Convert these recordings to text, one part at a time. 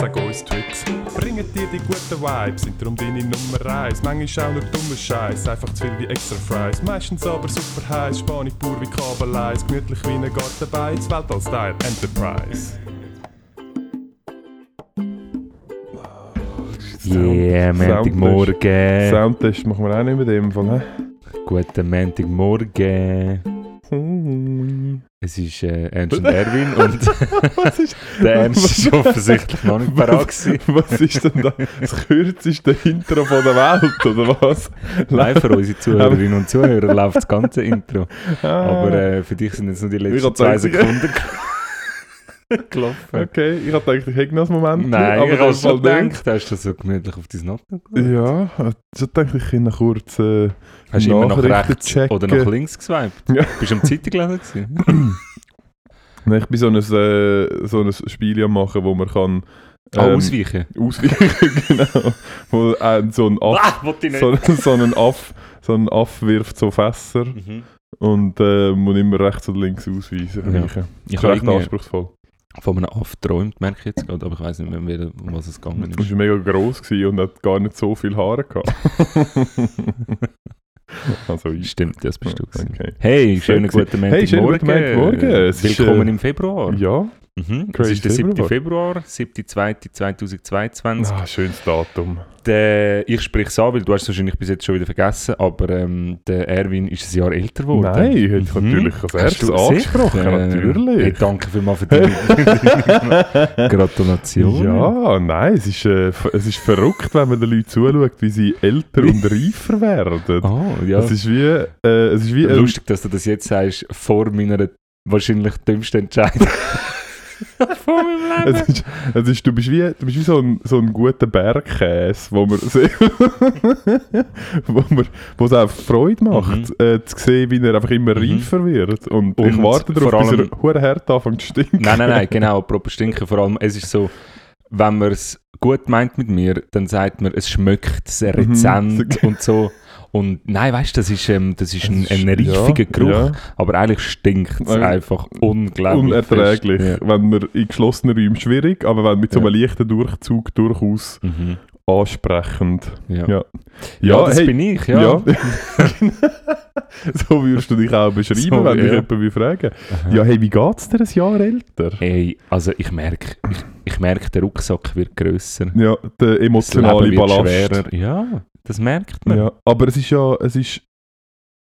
Sag uns Tricks, bringen dir die guten Vibes, sind darum deine Nummer eins. Manchmal auch nur dummer Scheiß, einfach zu viel wie extra Fries. Meistens aber super heiß, Spanisch pur wie Kabeleis, gemütlich wie ein Gartenbeiz, Weltall-Style Enterprise. Yeah, Montagmorgen. Soundtest machen wir auch nicht mit dem Fall, hä? Guten Montagmorgen. Es ist äh, Ernst und Erwin und Was ist, der Ernst ist offensichtlich noch nicht parat gewesen. was ist denn da das kürzeste Intro von der Welt, oder was? Nein, für unsere Zuhörerinnen und Zuhörer läuft das ganze Intro. Ah, Aber äh, für dich sind jetzt nur die letzten zwei Sekunden gelaufen. okay, ich hab gedacht, ich hätte noch einen Moment. Nein, aber ich habe schon gedacht, hast du so gemütlich auf dein geschaut? Ja, ich hab gedacht, ich noch kurz äh, Hast du immer nach Nachrichten rechts checken. oder nach links geswiped? Ja. Bist du am Zeitung gewesen? Nein, ich bin so ein, äh, so ein Spiel am machen, wo man kann... Ah, ähm, ausweichen. Ausweichen, genau. Wo äh, so ein Aff, Ah, ich so, so ein Aff, so ein Aff wirft so Fässer Mhm. und äh, muss immer rechts oder links ausweisen. Ja. Ich Das ist recht anspruchsvoll. Von einem Aff geträumt, merke ich jetzt gerade, aber ich weiß nicht mehr, um was es gegangen Du ist. war mega gross gewesen und hat gar nicht so viel Haare gehabt. also ich. Stimmt, das bist du. Okay. Hey, schönen gut. guten Hey, schönen guten Montagmorgen. Montagmorgen. Ist, Willkommen äh, im Februar. Ja, Mhm. Es Crazy ist der 7. Februar. Februar, 7.2.2022. ah, schönes Datum. Der, ich spreche es an, weil du hast es wahrscheinlich bis jetzt schon wieder vergessen, aber ähm, der Erwin ist ein Jahr älter geworden. Nein, hätte ich Mhm. natürlich als erstes du angesprochen, sicher? natürlich. Hey, danke vielmals für deine, Gratulation. Ja, nein, es ist, äh, es ist verrückt, wenn man den Leuten zuschaut, wie sie älter und reifer werden. Oh, ja. Es ist wie, äh, es ist wie Lustig, dass du das jetzt sagst, vor meiner wahrscheinlich dümmsten Entscheidung. Vor meinem Leben. es ist, es ist, du bist wie, du bist wie so, ein, so ein guter Bergkäse, wo man, wo man wo es auch Freude macht, äh, zu sehen, wie er einfach immer Mhm. reifer wird. Und, ich Und warte darauf, vor bis allem- er hure hart anfängt zu stinken. Nein, nein, nein, genau, apropos Stinken, vor allem, es ist so, wenn man es gut meint mit mir, dann sagt man, es schmeckt sehr Mhm. rezent und so. Und nein, weißt du, das ist, ähm, das ist ein, ein reifiger ja, Geruch, ja. aber eigentlich stinkt es Ja. einfach unglaublich. Unerträglich. fest. Wenn man in geschlossenen Räumen schwierig, aber wenn mit so einem leichten Durchzug durchaus Ja. Mhm. Ansprechend. Ja. Ja. Ja, das hey, bin ich, ja. Ja. so würdest du dich auch beschreiben, So, wenn dich ja. jemand will fragen Aha. Ja, hey, wie geht's dir ein Jahr älter? Ey, also ich merke, ich, ich merke, der Rucksack wird grösser. Ja, der emotionale Ballast. schwerer. Ja, das merkt man. Ja, aber es ist ja, es ist,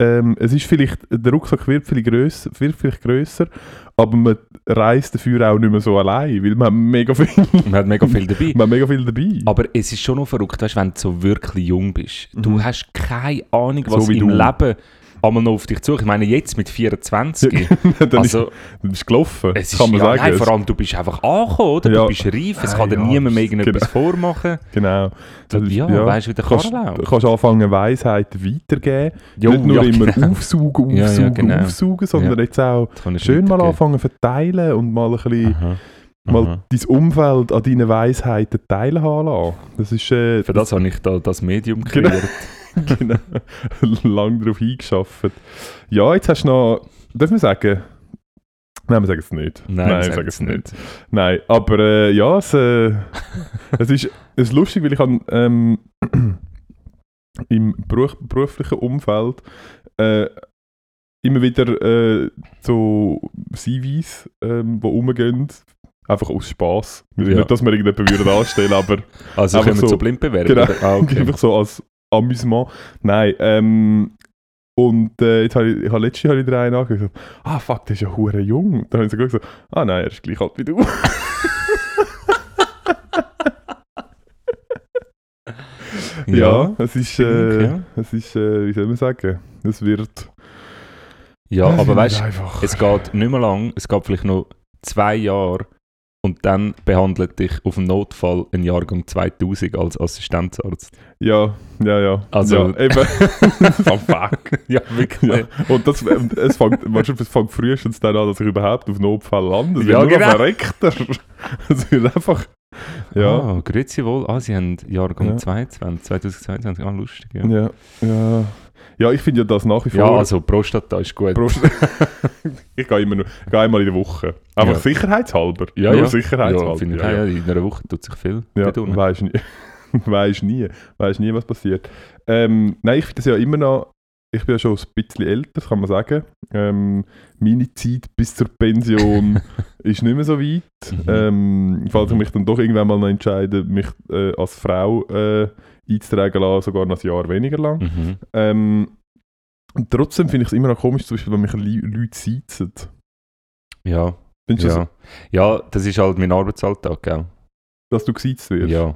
ähm, es ist vielleicht, der Rucksack wird vielleicht, grösser, wird vielleicht grösser, aber man reist dafür auch nicht mehr so allein, weil man mega viel, Man hat mega viel dabei. man hat mega viel dabei. Aber es ist schon noch verrückt, weißt, wenn du so wirklich jung bist. Du Mhm. hast keine Ahnung, So was wie im du. Leben einmal noch auf dich zukommt. Ich meine, jetzt mit 24. dann also, ist, du bist gelaufen, es ist, kann man ja, sagen. nein, vor allem, du bist einfach angekommen, oder? Ja. Du bist reif, es Ah, kann dir niemand mehr das- irgendetwas vormachen. Genau. So, Das ist- ja, ja. weißt du, wie der kannst, du kannst anfangen, Weisheiten weitergeben. Jo, nicht nur immer genau. aufsaugen, aufsaugen, genau. aufsaugen, sondern jetzt auch Das schön mal anfangen verteilen und mal ein bisschen, Aha. mal Aha. dein Umfeld an deinen Weisheiten teilen haben lassen. Das ist, äh, Für das habe ich da das Medium Genau. kreiert. genau, lang darauf eingeschafft. Ja, jetzt hast du noch, darf man sagen, nein, wir sagen es nicht. Nein, wir sag sagen es nicht. Nein, aber äh, ja, es, äh, es, ist, es ist lustig, weil ich habe ähm, im Beruf, beruflichen Umfeld äh, immer wieder äh, so CVs, ähm, die rumgehen, einfach aus Spass. Ja. Nicht, dass wir irgendjemanden würden anstellen aber Also können wir so- so blind bewerben? Genau. Ah, okay. einfach so als, Amüsement. Nein, ähm, und äh, jetzt habe ich, ich habe letztes Jahr wieder einen angeschaut. Ah, fuck, der ist ja hure jung. Dann habe ich so gesagt, ah nein, er ist gleich alt wie du. ja, es ist, äh, ja. es ist, äh, wie soll man sagen, es wird... Ja, es aber weißt du, es geht nicht mehr lang, es geht vielleicht noch zwei Jahre und dann behandelt dich auf dem Notfall ein Jahrgang 2000 als Assistenzarzt. Ja, ja, ja. Also- ja, eben. oh, fuck. Ja, wirklich. Ja. Und das, ähm, es fängt, es fängt frühestens dann an, dass ich überhaupt auf Notfall lande. Es Ja, wird nur genau. noch verreckter. Es wird einfach... Ja, Ah, grüezi wohl. Ah, sie haben Jahrgang Ja. 22, 2022. Ah, lustig, ja. ja, ja. Ja, ich finde ja das nach wie vor... Ja, also Prostata ist gut. Prost. ich gehe immer nur, gehe einmal in der Woche. Einfach Ja. sicherheitshalber. Ja, nur ja. sicherheitshalber. Ja, finde ich, ja, ja, in einer Woche tut sich viel. Ja, weisst nie. weisst nie. Weisst nie, was passiert. Ähm, nein, ich finde das ja immer noch. Ich bin ja schon ein bisschen älter, das kann man sagen. Ähm, meine Zeit bis zur Pension ist nicht mehr so weit. Mhm. Ähm, falls ich mich dann doch irgendwann mal noch entscheide, mich äh, als Frau äh, einzutragen lassen, sogar noch ein Jahr weniger lang. Mhm. Ähm, trotzdem finde ich es immer noch komisch, zum Beispiel, wenn mich Leu- Leute sitzen. Ja, Findest ja. das, ja, das ist halt mein Arbeitsalltag, gell? dass du gesiezt wirst? Ja.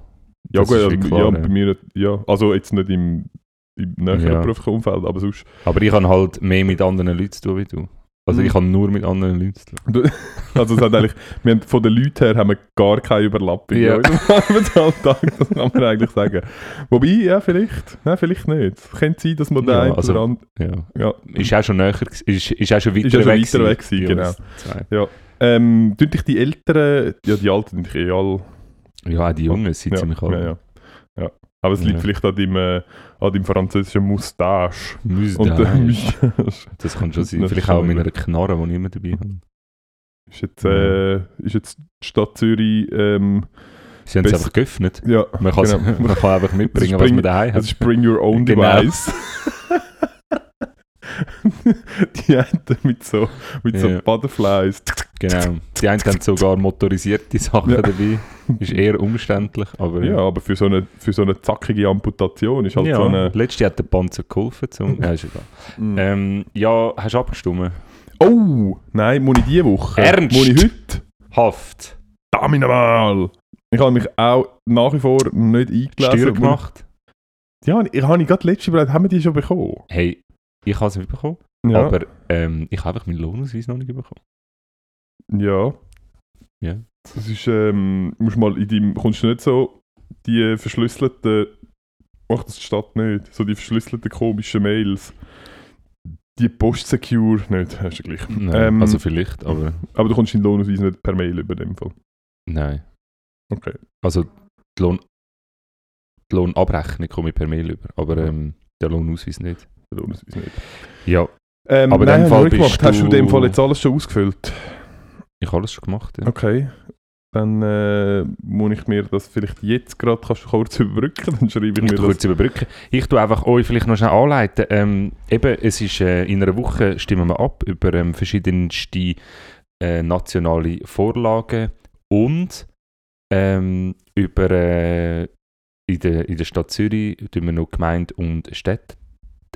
Ja, Das gut, ja, wie klar, ja, ja. bei mir ja. Also jetzt nicht im, im näheren Ja. beruflichen Umfeld, aber sonst. Aber ich habe halt mehr mit anderen Leuten zu tun wie du. Also ich habe nur mit anderen Leuten zu tun. Also es hat eigentlich, wir haben, von den Leuten her haben wir gar keine Überlappung Ja. in unserem Arbeitsalltag, das kann man eigentlich sagen. Wobei, ja, vielleicht, nein, vielleicht nicht. Es könnte sein, dass man Ja, den also- oder anderen, Ja. ja, Ist auch schon näher, ist, ist auch schon weiter Ist auch schon weg. weiter weg gewesen, genau. zwei. ähm, tun dich die Älteren, ja, die Alten sind eh alle, Ja, auch die Jungen sind ja, ziemlich ja, alt. ja, ja. Aber es liegt Ja. vielleicht an deinem, äh, an deinem französischen Moustache. Moustache. Das kann schon sein. Das Vielleicht auch mit einer Knarre, die ich immer dabei habe. Ist jetzt, äh, ist jetzt die Stadt Zürich, ähm, Sie haben es einfach geöffnet. ja, Man, genau. man kann einfach mitbringen, Das was bring- man daheim Das hat. ist Bring Your Own Genau. Device. die einen mit so, mit so Ja. Butterflies. Genau. Die einen haben sogar motorisierte Sachen Ja. dabei. Ist eher umständlich, aber Ja, aber für so eine, für so eine zackige Amputation ist halt ja, so eine. letztes Jahr hat der Panzer geholfen. Zum, ja, ist egal. Mm. Ähm, ja, hast du abgestimmt? Oh, nein, muss ich diese Woche? Ernst? Muss ich heute? Haft. Damit mal! Ich habe mich auch nach wie vor nicht eingelesen. Steuer gemacht. Ja, ich habe gerade letzte überlegt, haben wir die schon bekommen? Hey, ich habe es nicht bekommen, Ja. aber ähm, ich habe einfach meinen Lohnausweis noch nicht bekommen. ja. Ja. Das ist, ähm, musst mal in deinem, kommst du nicht so die verschlüsselten, ach das steht nicht, so die verschlüsselten komischen Mails, die Post-Secure nicht, hast du gleich. Nein, Ähm, also vielleicht, aber Aber du kommst deinen Lohnausweis nicht per Mail über dem Fall. nein. Okay. Also die, Lohn, die Lohnabrechnung komme ich per Mail über, aber ähm, der Lohnausweis nicht. Der Lohnausweis nicht. Ja, Ähm, Aber in nein, dem Fall bist gemacht. Hast du in dem du- Fall jetzt alles schon ausgefüllt? ich habe alles schon gemacht. Ja. Okay. Dann äh, muss ich mir das vielleicht jetzt gerade kannst du kurz überbrücken, dann schreibe ich Ich mir das. kurz überbrücken. Ich tue einfach euch vielleicht noch schnell anleiten. Ähm, eben, es ist äh, in einer Woche stimmen wir ab über ähm, verschiedenste äh, nationale Vorlagen und ähm, über äh, in, der, in der Stadt Zürich tun wir noch Gemeinde und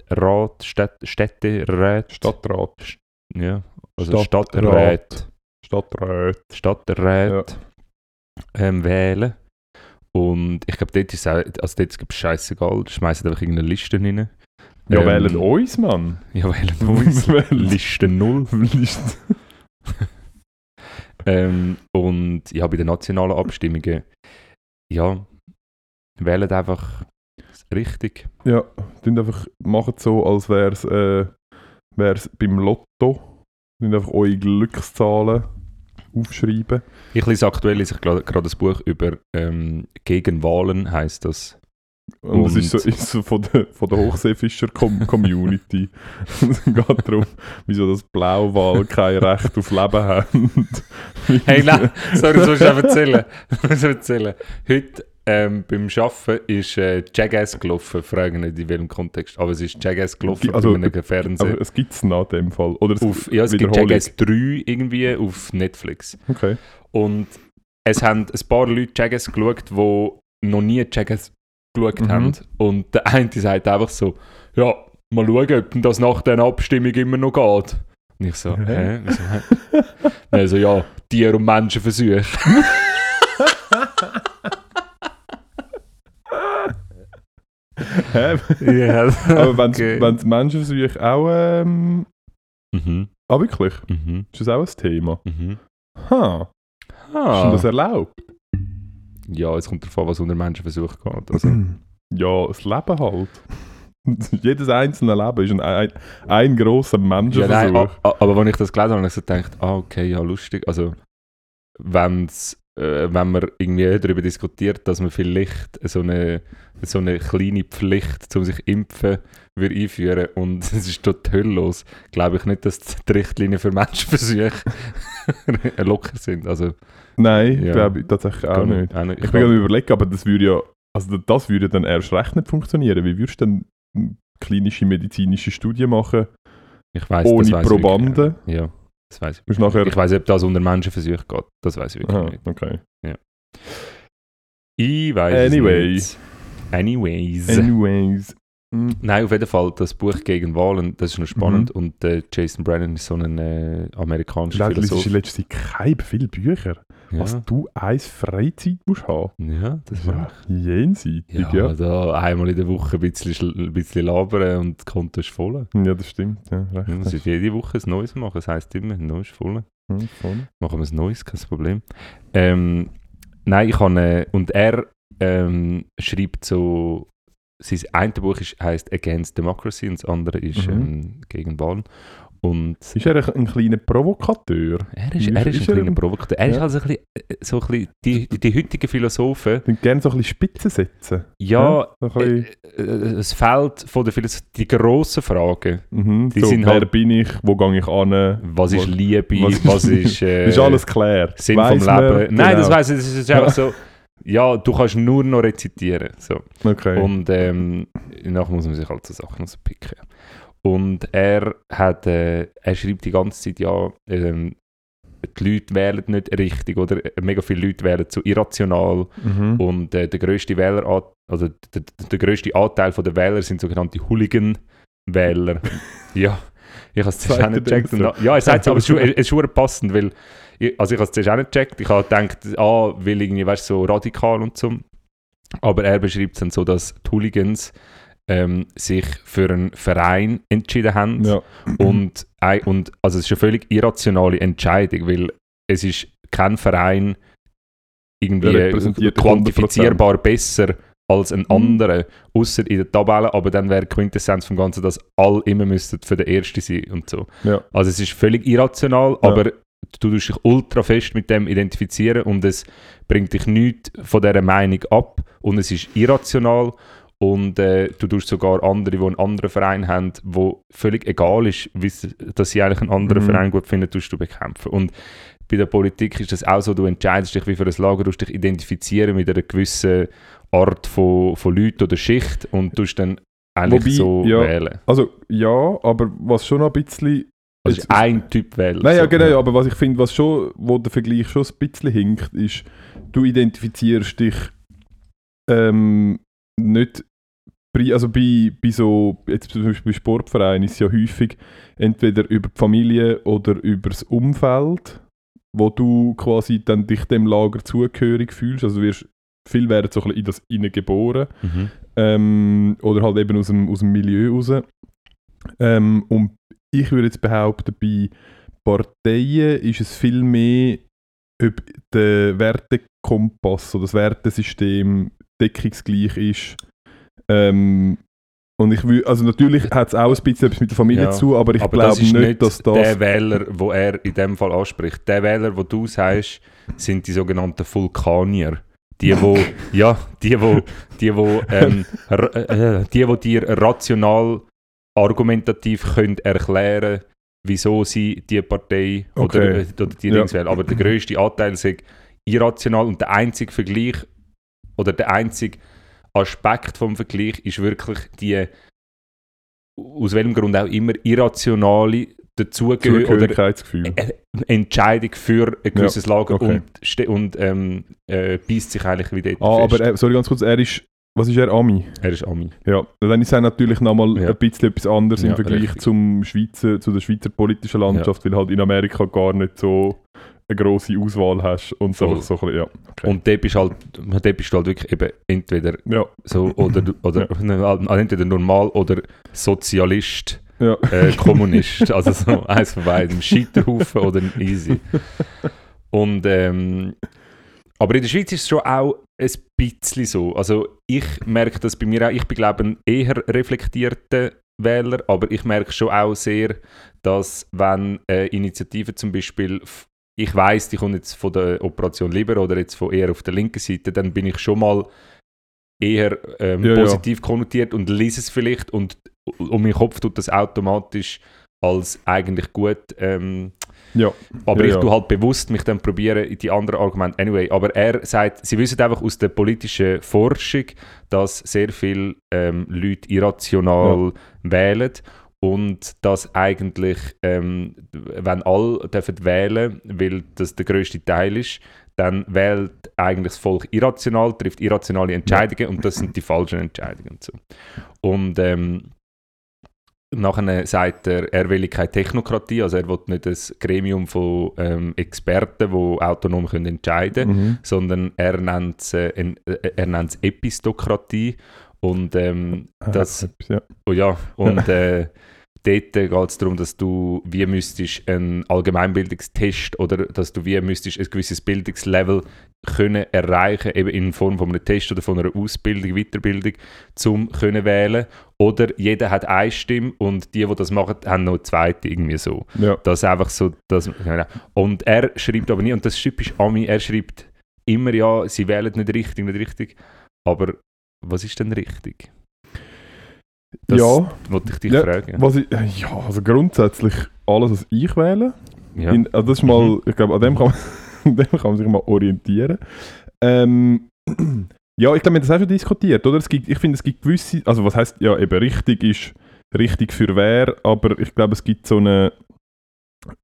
Städterat, Städt, Städterat, Stadtrat. ja, also Stadtrat. Stadtrat, Stadtrat. Stadtrat ähm, wählen. Und ich glaube, dort ist auch, also dort gibt es scheißegal, schmeißen einfach irgendeine Liste rein. Ja, Ähm, wählen uns, Mann. Ja, wählen uns. Liste 0. Liste. Ähm, und ja, bei den nationalen Abstimmungen, ja, wählen einfach richtig. Ja, tun einfach, machen so, als wäre es äh, wär's beim Lotto. Tun einfach eure Glückszahlen aufschreiben. Ich lese aktuell lese ich gerade ein Buch über ähm, Gegenwahlen, heißt das. Und es ist so, Und- ist so von der, von der Hochseefischer-Community. es geht darum, wieso das Blauwal kein Recht auf Leben haben. Hey, nein, sorry, das muss ich auch erzählen. Das muss ich erzählen. Heute ähm, beim Arbeiten ist äh, Jackass gelaufen, fragen nicht in welchem Kontext, aber es ist Jackass gelaufen Also, bei einem Fernsehen. Aber es gibt es nach dem Fall. Oder es Auf, ja, es gibt. Jackass 3 irgendwie auf Netflix. Okay. Und es haben ein paar Leute Jackass geschaut, die noch nie Jackass geschaut Mhm. haben. Und der eine sagt einfach so, ja, mal schauen, ob das nach der Abstimmung immer noch geht. Und ich so, Hä? hä? Wieso, hä? Also ja, Tier- und Menschenversuche. Hä? Ja, Aber wenn okay. es Menschenversuche auch. Ähm, Mhm, ah, wirklich? mhm, Ist das auch ein Thema? mhm. Ha, ist denn das erlaubt? Ja, es kommt darauf an, was unter Menschenversuch geht. Also, Ja, das Leben halt. Jedes einzelne Leben ist ein, ein, ein grosser ja, Menschenversuch. nein, a- a- aber als ich das gelesen habe, habe ich so gedacht, ah, okay, ja, lustig. Also, wenn's, äh, wenn man irgendwie darüber diskutiert, dass man vielleicht so eine, so eine kleine Pflicht, um sich impfen, würde einführen und es ist dort höllos, glaube ich nicht, dass die Richtlinien für Menschenversuche locker sind. Also, Nein, Ja. glaube ich tatsächlich auch nicht. Auch nicht. Ich bin gerade überlegen, aber das würde ja, also das würde dann erst recht nicht funktionieren. Wie würdest du denn eine klinische medizinische Studie machen ich weiss, ohne ich Probanden? Ja, das weiß ich. Musst nachher, Ich weiß, ob das unter Menschenversuch geht. Das weiß ich wirklich Aha, nicht. okay. Ich weiß Anyway. es nicht. Anyways. Anyways. Mm, Nein, auf jeden Fall das Buch gegen Wahlen, das ist noch spannend. Mhm. Und äh, Jason Brennan ist so ein äh, amerikanischer Philosoph. in letzter Zeit keine viele Bücher. Was Ja, du eins Freizeit musst haben. ja, das ist Ja, jenseitig, ja, ja. da einmal in der Woche ein bisschen, ein bisschen labern und das Konto ist voll. Ja, das stimmt. Ja, recht. Das ist jede Woche ein Neues machen. Das heisst immer, ein Neues voll. Hm, voll. Machen wir ein Neues, kein Problem. Ähm, nein, ich habe, äh, und er ähm, schreibt so, sein eine Buch ist, heisst Against Democracy und das andere ist Mhm. ähm, gegen Wahlen. Und Ist er ein, ein kleiner Provokateur? er ist, Ist- er ist, ist ein er kleiner ein- Provokateur. Er ist Ja. also ein bisschen, äh, so ein bisschen die, die, die heutigen Philosophen, Ich gerne so ein bisschen Spitze setzen. ja, So ein bisschen, äh, äh, es Feld von der Philosophie, die grossen Fragen, mhm, die so, sind wer halt- bin ich, wo gehe ich an? was ist Liebe, was- was, ist... Äh, ist alles klar. Sinn Weiss vom Leben. Nein, das genau. weiss ich, das ist einfach so, ja, du kannst nur noch rezitieren. So. Okay. Und ähm, nachher muss man sich halt so Sachen rauspicken. Und er hat, äh, er schreibt die ganze Zeit, ja, ähm, die Leute wählen nicht richtig oder mega viele Leute wählen zu irrational mhm. und äh, der größte Wähler, also der, der größte Anteil der Wähler sind sogenannte Hooligan-Wähler. ja, ich habe es zuerst auch nicht gecheckt. Und, ja, er sagt es, aber es ist schon- passend, weil ich, also ich habe es zuerst auch nicht gecheckt. Ich habe gedacht, ah, weil irgendwie, weißt du, so radikal und so. Aber er beschreibt es dann so, dass die Hooligans ähm, sich für einen Verein entschieden haben ja. und, und also es ist eine völlig irrationale Entscheidung, weil es ist kein Verein irgendwie quantifizierbar besser als ein Mhm. anderer, außer in der Tabelle, aber dann wäre Quintessenz vom Ganzen, dass alle immer müssten für den Ersten sein und so. Ja. Also es ist völlig irrational, Ja. aber du tust dich ultra fest mit dem identifizieren und es bringt dich nichts von dieser Meinung ab und es ist irrational und äh, du tust sogar andere, die einen anderen Verein haben, wo völlig egal ist, dass sie eigentlich einen anderen Mhm. Verein gut finden, tust du bekämpfen. Und bei der Politik ist das auch so, du entscheidest dich wie für ein Lager, du dich identifizieren mit einer gewissen Art von, von Leuten oder Schicht und tust dann eigentlich Wobei, so ja, wählen. Also ja, aber was schon ein bisschen... Also ist ein Typ wählen. Nein, ja, so. genau, aber was ich finde, was schon, wo der Vergleich schon ein bisschen hinkt, ist, du identifizierst dich ähm, nicht, also bei, bei so, jetzt zum Beispiel bei Sportvereinen ist es ja häufig entweder über die Familie oder über das Umfeld, wo du quasi dann dich dem Lager zugehörig fühlst, also wirst, viel werden so ein bisschen in das innen geboren Mhm. ähm, oder halt eben aus dem, aus dem Milieu raus. Ähm, und ich würde jetzt behaupten, bei Parteien ist es viel mehr, ob der Wertekompass oder das Wertesystem deckungsgleich ist. Ähm, und ich will, also natürlich hat es auch ein bisschen etwas mit der Familie Ja, zu aber ich glaube das nicht, nicht dass das... der Wähler, wo er in dem Fall anspricht. Der Wähler, wo du sagst, sind die sogenannten Vulkanier. Die, wo, ja, die, wo, die, wo, ähm, äh, die, wo dir rational, argumentativ können erklären, wieso sie die Partei oder, äh, oder die Ja. Dings wählen. Aber der grösste Anteil ist irrational und der einzige Vergleich oder der einzige Aspekt vom Vergleich ist wirklich die aus welchem Grund auch immer irrationale dazugehören oder Zugehörigkeitsgefühl. äh, Entscheidung für ein gewisses Lager okay. und, und ähm, äh, beißt sich eigentlich wieder Ah, fest. aber äh, sorry ganz kurz, er ist Was ist er, Ami? Er ist Ami. Ja, dann ist er natürlich nochmal Ja. ein bisschen etwas anderes im Ja, Vergleich richtig. zum Schweizer, zu der Schweizer politischen Landschaft, weil halt in Amerika gar nicht so eine grosse Auswahl hast und so, einfach so ein bisschen, ja. Okay. Und dort bist, halt, dort bist du halt wirklich eben entweder ja, so oder, oder also entweder normal oder Sozialist, ja. äh, Kommunist. also so eins von beiden. Scheiterhaufen oder Easy. Und ähm, aber in der Schweiz ist es schon auch ein bisschen so. Also ich merke das bei mir auch. Ich bin glaube ein eher reflektierter Wähler, aber ich merke schon auch sehr, dass wenn äh, Initiativen zum Beispiel ich weiß, die kommt jetzt von der Operation Liber oder jetzt von eher auf der linken Seite, dann bin ich schon mal eher ähm, Ja, ja. positiv konnotiert und lese es vielleicht und um meinen Kopf tut das automatisch als eigentlich gut. Ähm, ja. aber Ja, ich ja. tue halt bewusst mich dann probieren in die anderen Argumente. Anyway, aber er sagt, sie wissen einfach aus der politischen Forschung, dass sehr viele ähm, Leute irrational wählen und dass eigentlich, ähm, wenn alle dürfen wählen, weil das der größte Teil ist, dann wählt eigentlich das Volk irrational, trifft irrationale Entscheidungen und das sind die falschen Entscheidungen. Und, so. und ähm, nachher sagt er, er will keine Technokratie, also er will nicht ein Gremium von ähm, Experten, die autonom können entscheiden können, Mhm. sondern er nennt es äh, Epistokratie und ähm, Ah, das ja. Oh ja, und äh, dort geht es darum, dass du wie müsstest einen Allgemeinbildungstest oder dass du wie müsstest ein gewisses Bildungslevel können erreichen, eben in Form von einem Test oder von einer Ausbildung, Weiterbildung, zum können wählen. Oder jeder hat eine Stimme und die, die das machen, haben noch eine zweite, irgendwie so. ja. Das einfach so, das, und er schreibt aber nie, und das ist typisch Ami, er schreibt immer, ja, sie wählen nicht richtig, nicht richtig, aber was ist denn richtig? Das ja, wollte ich dich Ja, fragen. was ich, äh, ja, also grundsätzlich alles, was ich wähle, Ja. In, also das ist mal, Mhm. ich glaube, an dem kann, man, an dem kann man sich mal orientieren. Ähm, ja, ich glaube, wir haben das auch schon diskutiert, oder? Es gibt, ich finde, es gibt gewisse, also was heißt ja eben richtig ist richtig für wer, aber ich glaube, es gibt so eine,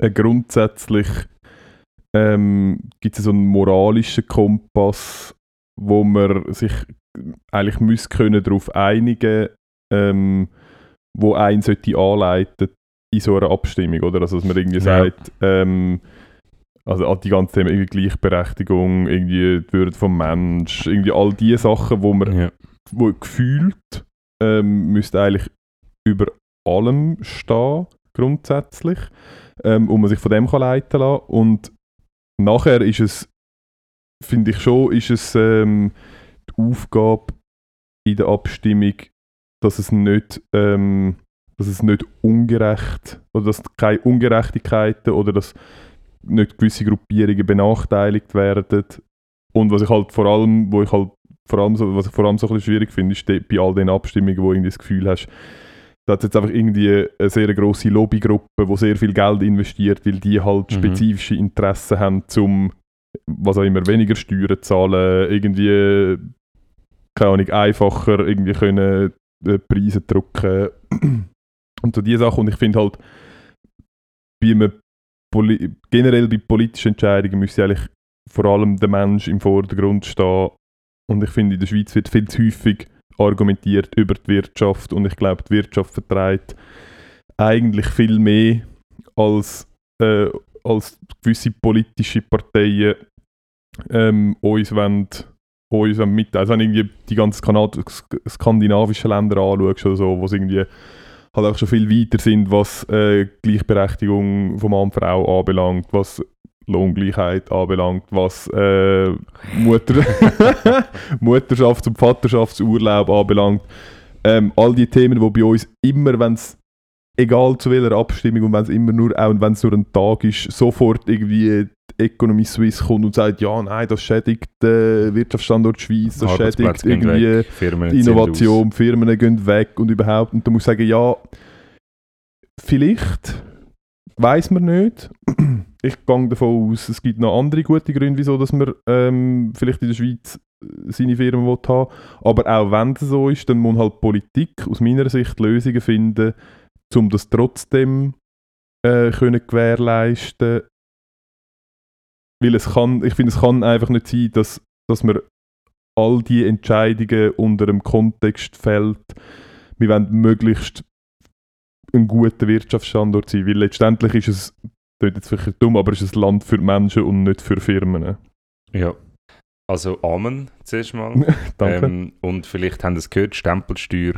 eine grundsätzlich ähm, gibt es so einen moralischen Kompass, wo man sich eigentlich muss können darauf einigen, ähm, wo einen sollte anleiten in so einer Abstimmung, oder? Also, dass man irgendwie Ja. sagt, ähm, also all die ganzen Themen, irgendwie Gleichberechtigung, irgendwie die Würde vom Mensch, irgendwie all die Sachen, wo man ja. wo gefühlt ähm, müsste eigentlich über allem stehen, grundsätzlich, ähm, und man sich von dem kann leiten lassen. Und nachher ist es, finde ich schon, ist es ähm, Aufgabe in der Abstimmung, dass es nicht, ähm, dass es nicht ungerecht oder dass keine Ungerechtigkeiten oder dass nicht gewisse Gruppierungen benachteiligt werden. Und was ich halt vor allem, wo ich halt vor allem so, was ich vor allem so ein bisschen schwierig finde, ist de- bei all den Abstimmungen, wo du das Gefühl hast, da hat jetzt einfach irgendwie eine sehr grosse Lobbygruppe, die sehr viel Geld investiert, weil die halt Mhm. spezifische Interessen haben, zum was auch immer weniger Steuern zahlen, irgendwie keine Ahnung, einfacher irgendwie können äh, Preise drücken und so diese Sachen. Und ich finde halt, bei einem Poli generell bei politischen Entscheidungen müsste eigentlich vor allem der Mensch im Vordergrund stehen. Und ich finde, in der Schweiz wird viel zu häufig argumentiert über die Wirtschaft. Und ich glaube, die Wirtschaft vertreibt eigentlich viel mehr als, äh, als gewisse politische Parteien ähm, uns wollen, uns wollen mitteilen. Also wenn du irgendwie die ganzen Kanad sk- skandinavischen Länder anschaust oder so, wo es irgendwie halt auch schon viel weiter sind, was äh, Gleichberechtigung von Mann und Frau anbelangt, was Lohngleichheit anbelangt, was äh, Mutter Mutterschafts- und Vaterschaftsurlaub anbelangt. Ähm, all die Themen, die bei uns immer, wenn es egal zu welcher Abstimmung und wenn es immer nur, auch wenn es nur ein Tag ist, sofort irgendwie Economy Suisse kommt und sagt, ja, nein, das schädigt den Wirtschaftsstandort Schweiz, das schädigt irgendwie Firmen ziehen Innovation, Firmen gehen weg und überhaupt. Und du musst sagen, ja, vielleicht, weiß man nicht. Ich gehe davon aus, es gibt noch andere gute Gründe, wieso dass man ähm, vielleicht in der Schweiz äh, seine Firmen will haben Aber auch wenn das so ist, dann muss halt Politik aus meiner Sicht Lösungen finden, um das trotzdem äh, können gewährleisten. Weil es kann, ich finde, es kann einfach nicht sein, dass, dass man all die Entscheidungen unter dem Kontext fällt, wir wollen möglichst ein guter Wirtschaftsstandort sein, weil letztendlich ist es, das jetzt vielleicht dumm, aber es ist ein Land für Menschen und nicht für Firmen. Ja. Also Amen zuerst mal. Danke. Ähm, und vielleicht haben Sie es gehört, Stempelsteuer.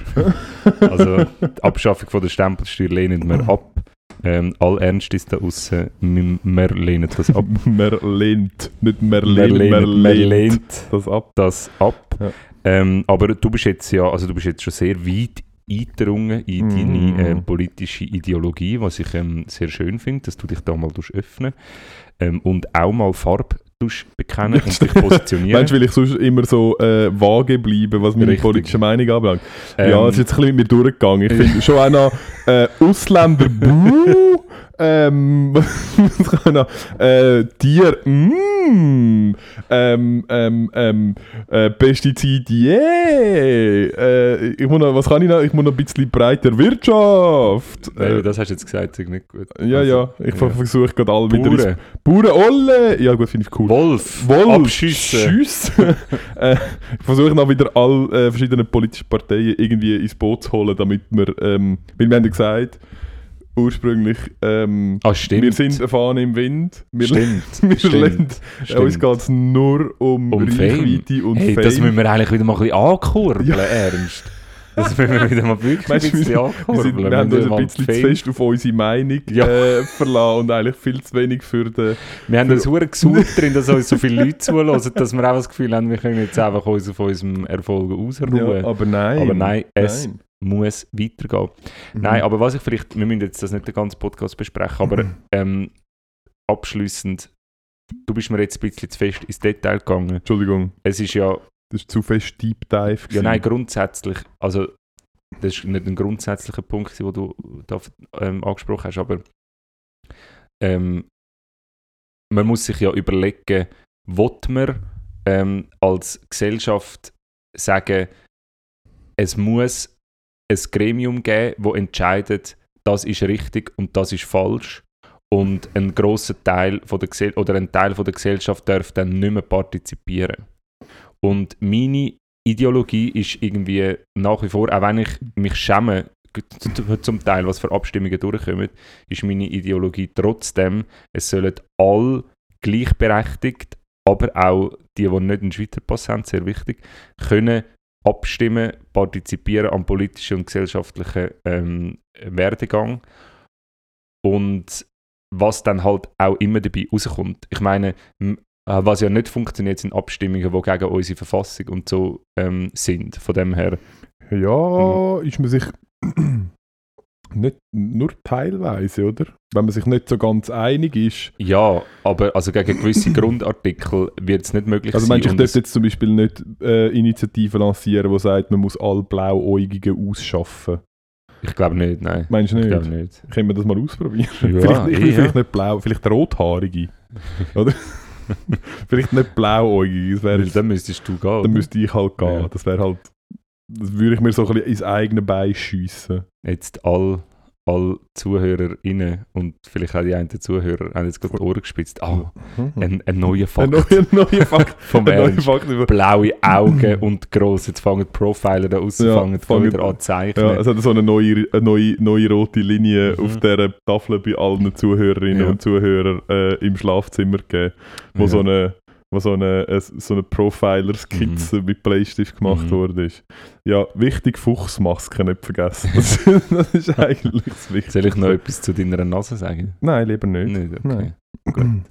also die Abschaffung von der Stempelsteuer lehnen wir ab. Ähm, all Ernst ist da außen, wir lehnen das ab. man lehnt, nicht mehr Wir lehnt, wir lehnt das ab. das ab. Ja. Ähm, aber du bist jetzt ja, also du bist jetzt schon sehr weit eingedrungen in Mhm. deine äh, politische Ideologie, was ich ähm, sehr schön finde, dass du dich da mal öffnen ähm, und auch mal Farbe bekennen und dich positionieren. Meinst du, weil ich sonst immer so äh, vage bleibe, was meine Richtig. politische Meinung anbelangt? Ähm, ja, es ist jetzt ein bisschen mit mir durchgegangen. Ich finde schon noch äh, Ausländer, buh, ähm, was kann ich noch? Äh, Tier, mm, ähm, ähm, ähm, äh, Pestizide, yeah. Äh, ich muss noch, was kann ich noch? Ich muss noch ein bisschen breiter Wirtschaft. Nein, Äh, das hast du jetzt gesagt, ist nicht gut. ja, ja, ich ja. versuche gerade alle wieder ins Bauern, Bauern, Olle! Ja gut, finde ich cool. Wolf, Wolf, Abschiessen. Äh, ich versuche noch wieder alle äh, verschiedenen politischen Parteien irgendwie ins Boot zu holen, damit wir, ähm, weil wir haben ja gesagt, ursprünglich, ähm, Ah, wir sind Fahne im Wind. Wir, Stimmt. wir stimmt. äh, stimmt. uns geht es nur um, Um Fame. Reichweite und Hey, Fame. das müssen wir eigentlich wieder mal ein bisschen ankurbeln, Ja. Ernst. Das müssen wir wieder mal wirklich ein bisschen wir, ankurbeln. sind, wir haben müssen uns ein bisschen zu Fame- fest auf unsere Meinung Ja. äh, verlassen und eigentlich viel zu wenig für den... Wir haben hure gesucht drin, dass uns so viele Leute zuhören, dass wir auch das Gefühl haben, wir können jetzt einfach uns auf unserem Erfolg ausruhen. Ja, aber nein. Aber nein, es Nein. Muss weitergehen. Mhm. Nein, aber was ich vielleicht, wir müssen jetzt das nicht den ganzen Podcast besprechen, aber ähm, abschließend, du bist mir jetzt ein bisschen zu fest ins Detail gegangen. Entschuldigung, Es ist ja, das ist zu fest Deep Dive. ja gewesen. nein, grundsätzlich, also das ist nicht ein grundsätzlicher Punkt, den du da ähm, angesprochen hast, aber ähm, man muss sich ja überlegen, will man ähm, als Gesellschaft sagen, es muss ein Gremium geben, das entscheidet, das ist richtig und das ist falsch. Und ein grosser Teil von der Gesell oder ein Teil von der Gesellschaft darf dann nicht mehr partizipieren. Und meine Ideologie ist irgendwie nach wie vor, auch wenn ich mich schäme, zum Teil, was für Abstimmungen durchkommen, ist meine Ideologie trotzdem, es sollen alle gleichberechtigt, aber auch die, die nicht einen Schweizer Pass haben, sehr wichtig, können abstimmen, partizipieren am politischen und gesellschaftlichen ähm, Werdegang. Und was dann halt auch immer dabei rauskommt. Ich meine, äh, was ja nicht funktioniert, sind Abstimmungen, die gegen unsere Verfassung und so ähm, sind. Von dem her, Ja, ist man sich nicht nur teilweise, oder? Wenn man sich nicht so ganz einig ist. ja, aber also gegen gewisse Grundartikel wird es nicht möglich Also sein. meinst du, ich es- jetzt zum Beispiel nicht äh, Initiativen lancieren, die sagt, man muss alle Blauäugigen ausschaffen? ich glaube nicht, nein. Meinst du Ich nicht? glaube nicht. Können wir das mal ausprobieren? Ja, vielleicht, ich will eh, vielleicht ja. nicht blau, vielleicht rothaarige. oder? vielleicht nicht. Das Weil jetzt, dann müsstest du gehen. dann müsste ich halt gehen. Ja. Das wäre halt. Das würde ich mir so ein bisschen ins eigene Bein schiessen. jetzt all, all ZuhörerInnen und vielleicht auch die einen Zuhörer haben jetzt gerade die Ohren gespitzt. Ah, ein, ein neuer Ein Fakt neuer, neuer Fakt. vom Ein neuer Ernst. Fakt Blaue Augen und gross. Jetzt fangen die Profiler da raus, Ja, fangen, fangen- wieder an zu zeichnen. Ja, es hat so eine neue, eine neue, neue rote Linie Mhm. auf dieser Tafel bei allen Zuhörerinnen Ja. und Zuhörern äh, im Schlafzimmer gegeben, wo Ja. so eine, wo so eine, äh, so eine Profiler-Skizze mit Bleistift gemacht Mhm. worden ist. Ja, wichtig, Fuchsmaske nicht vergessen. Das, das ist eigentlich das Wichtigste. Soll ich noch etwas zu deiner Nase sagen? Nein, lieber nicht. Nicht, okay. Nein.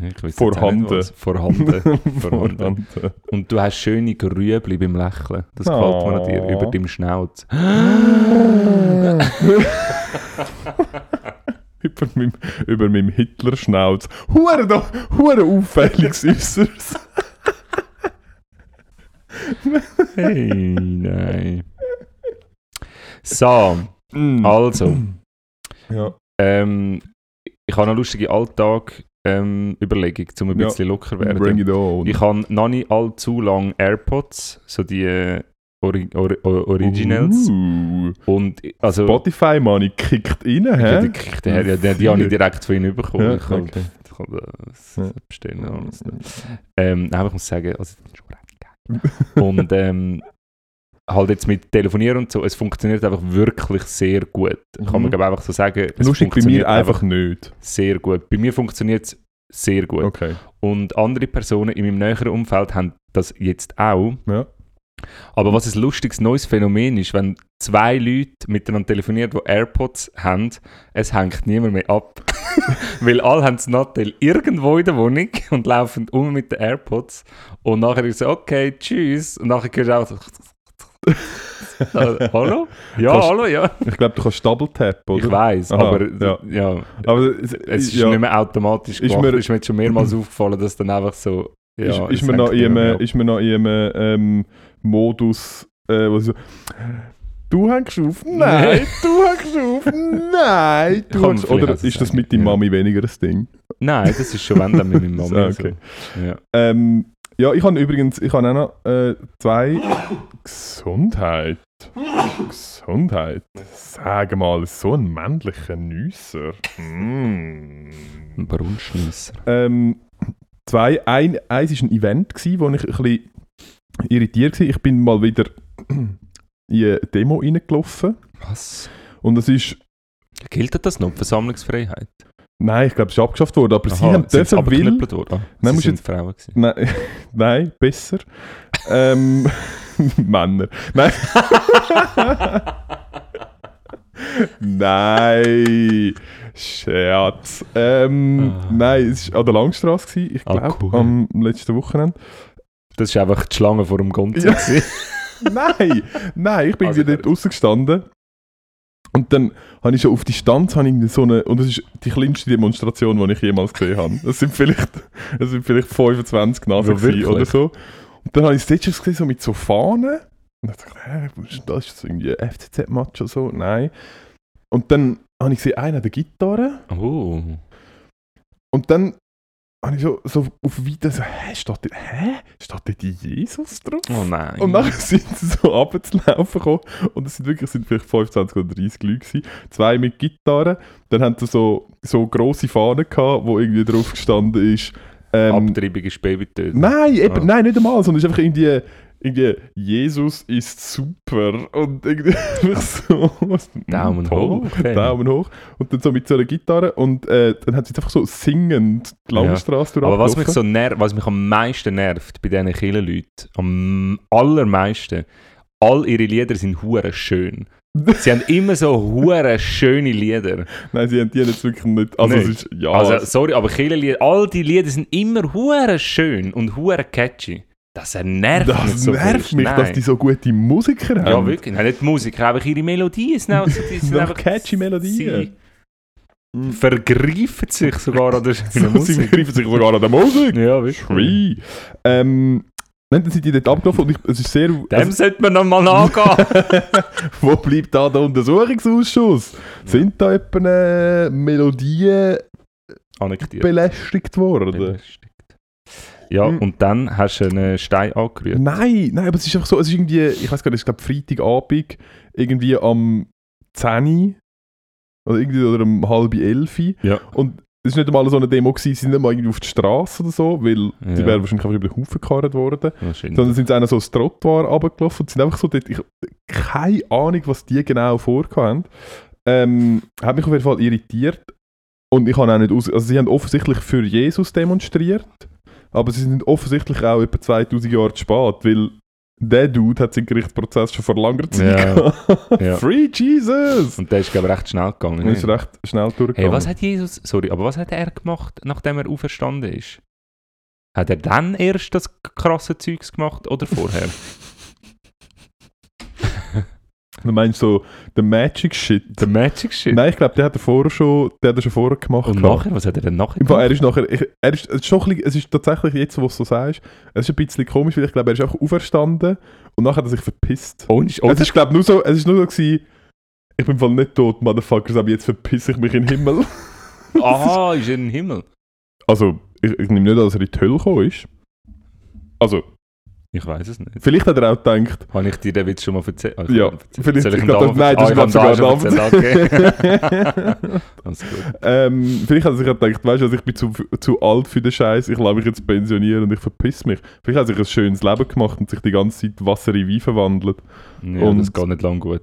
Auch Vorhanden. Vorhanden. Vorhanden. Und du hast schöne Grübli beim Lächeln. Das gefällt mir an dir, Oh. über deinem Schnauz. über meinem, über meinem Hitler-Schnauz. Hure doch, hure auffälliges Äußeres. hey, nein. So, also. Ja. Ähm, ich habe eine lustige Alltag-Überlegung, um ein Ja, bisschen locker werden. Bring it on. Ich habe noch nicht allzu lange AirPods, so die äh, Ori Ori Originals. Uh, Und also, Spotify, Mann, kickt rein, ja, hä? die, die, die, die, die habe ich direkt von ihnen bekommen. Ja, ich habe okay. machen oder das Ja. bestellen alles. Ähm, aber ich muss sagen, also, das ist schon recht geil. und ähm, halt jetzt mit Telefonieren und so, es funktioniert einfach wirklich sehr gut. Kann man Mhm. einfach so sagen. es Lustig, bei mir einfach nicht. sehr gut. Bei mir funktioniert es sehr gut. Okay. Und andere Personen in meinem näheren Umfeld haben das jetzt auch. Ja. Aber was ein lustiges neues Phänomen ist, wenn zwei Leute miteinander telefonieren, die AirPods haben, es hängt niemand mehr ab. Weil alle haben das Nattel irgendwo in der Wohnung und laufen um mit den AirPods. Und nachher ist es so, okay, tschüss. Und nachher hörst du auch so, hallo? Ja, Kannst- hallo, ja. Ich glaube, du kannst Double Tap, oder? Ich weiß, aber ja. ja. Aber es, es ist ja, nicht mehr automatisch Ist gemacht. mir- ist mir jetzt schon mehrmals aufgefallen, dass dann einfach so. Ja, ist, ist, mir noch ab. ist mir noch ähm, Modus, äh, wo so, du hängst auf, nein, du hängst auf, nein, du hängst, vielleicht oder so ist das mit deiner ja. Mami weniger ein Ding? Nein, das ist schon wenn dann mit meiner Mama. Ah, okay. so. ja. Ähm, ja, ich habe übrigens, ich habe auch noch äh, zwei Gesundheit. Gesundheit. Sag mal, so ein männlicher Nüsser. Mm. Ein Brunschnisser. Ähm, zwei, ein, eins war ein Event, gewesen, wo ich ein bisschen irritiert war. Ich bin mal wieder in eine Demo reingelaufen. Was? Und es ist, Gilt das noch, Versammlungsfreiheit? nein, ich glaube, es ist abgeschafft worden, aber sie Aha, haben sie dürfen, weil... abgeknüppelt worden? Ah, Nein, sie sind Frauen gewesen. Nein, nein, besser. ähm, Männer. Nein. nein. Scherz. Ähm, Ah. Nein, es war an der Langstrasse, gewesen, ich Ah, glaube, cool. am letzten Wochenende. Das ist einfach die Schlange vor dem Gonzo. Ja. nein, nein, ich bin Also, dort draußen gestanden. Und dann habe ich schon auf habe ich irgendwie so eine, und das ist die kleinste Demonstration, die ich jemals gesehen habe. Das sind vielleicht, das sind vielleicht 25 Nasen Ja, oder so. Und dann habe ich schon gesehen, so mit so Fahnen. Und dann dachte ich, hä, ist das? Ist das irgendwie ein FCZ-Match oder so? Nein. Und dann habe ich gesehen, einer eine Gitarre. Oh. Und dann habe ich so, so auf Video so, hä, steht da, hä? Steht da die Jesus drauf? oh nein. Und nachher sind sie so runterzulaufen gekommen. Und es sind wirklich sind vielleicht 25 oder 30 Leute gewesen. Zwei mit Gitarre. Dann haben sie so, so grosse Fahnen gehabt, wo irgendwie drauf gestanden ist. Ähm, Abtreibung ist Babytöten. nein, eben, Ah. nein, nicht einmal, sondern es ist einfach irgendwie, irgendwie Jesus ist super. Und irgendwie so. was- Daumen toll. hoch. Daumen hoch. Und dann so mit so einer Gitarre. Und äh, dann hat sie einfach so singend die Ja. Langstrasse Aber was mich, so ner was mich am meisten nervt bei diesen Kirchenleuten, am allermeisten, all ihre Lieder sind hure schön. Sie haben immer so hure schöne Lieder. Nein, sie haben die jetzt wirklich nicht. Also, Nicht? es ist, ja, Also, sorry, aber Kirchenlieder, all die Lieder sind immer hure schön und hure catchy. Das nervt mich Das so nervt mich, dass die so gute Musiker haben. Ja, wirklich. Nein, nicht die Musik, einfach ihre Melodien sind einfach so, sind einfach catchy Melodien. Sie vergreifen sich sogar an der schönen sie Musik. greifen sich sogar an der Musik. Ja, wirklich. Ähm, nein, dann sind die dort abgelaufen und ich, es ist sehr... Dem Also, sollte man nochmal nachgehen. wo bleibt da der Untersuchungsausschuss? Sind da etwa äh, Melodien Annektiert. belästigt worden? Belästigt. Ja, Hm. und dann hast du einen Stein angerührt. Nein, nein, aber es ist einfach so, es ist irgendwie, ich weiß gar nicht, es ist glaube Freitagabend, irgendwie am 10 oder irgendwie oder um halb 11 Ja. Und es war nicht einmal so eine Demo, gewesen, sie sind nicht mal irgendwie auf die Straße oder so, weil die Ja. wären wahrscheinlich einfach über den Haufen gekarrt worden. Sondern sind sie einer so das Trottoir runtergelaufen und sind einfach so dort, ich keine Ahnung, was die genau vorgehabt haben. Ähm, hat mich auf jeden Fall irritiert. Und ich habe auch nicht aus, also sie haben offensichtlich für Jesus demonstriert, aber sie sind offensichtlich auch etwa 2000 Jahre zu spät, weil der Dude hat seinen Gerichtsprozess schon vor langer Zeit Ja. gehabt. Ja. Free Jesus! Und der ist, glaube ich, recht schnell gegangen. Und ist recht schnell durchgegangen. Hey, was hat Jesus, sorry, aber was hat er gemacht, nachdem er auferstanden ist? Hat er dann erst das krasse Zeugs gemacht oder vorher? Du meinst so, der Magic Shit? Der Magic Shit? Nein, ich glaube, der hat er vorher schon, der hat er schon vorher gemacht. Und nachher, was hat er denn nachher gemacht? er ist nachher, ich, er ist, es ist schon ein bisschen, es ist tatsächlich jetzt, wo du es so sagst, es ist ein bisschen komisch, weil ich glaube, er ist einfach auferstanden und nachher hat er sich verpisst. Ohne, es oder? ist glaube nur so, es ist nur so gewesen, ich bin Fall nicht tot, Motherfuckers, aber jetzt verpisse ich mich in den Himmel. Aha, ist er im Himmel. Also, ich, ich nehme nicht, an, dass er in die Hölle gekommen ist. Also, Ich weiß es nicht. Vielleicht hat er auch gedacht, Habe ich dir den Witz schon mal erzählt? Ah, ich Ja, vielleicht- Soll ich ich glaub, das- mal- nein, das Ah, ist sogar schon erzählt, okay. Alles gut. ähm, vielleicht hat er sich gedacht, weißt du, also ich bin zu, zu alt für den Scheiß, ich lasse mich jetzt pensionieren und ich verpiss mich. Vielleicht hat er sich ein schönes Leben gemacht und sich die ganze Zeit Wasser in Wein verwandelt. Ja, Und- das geht nicht lang gut.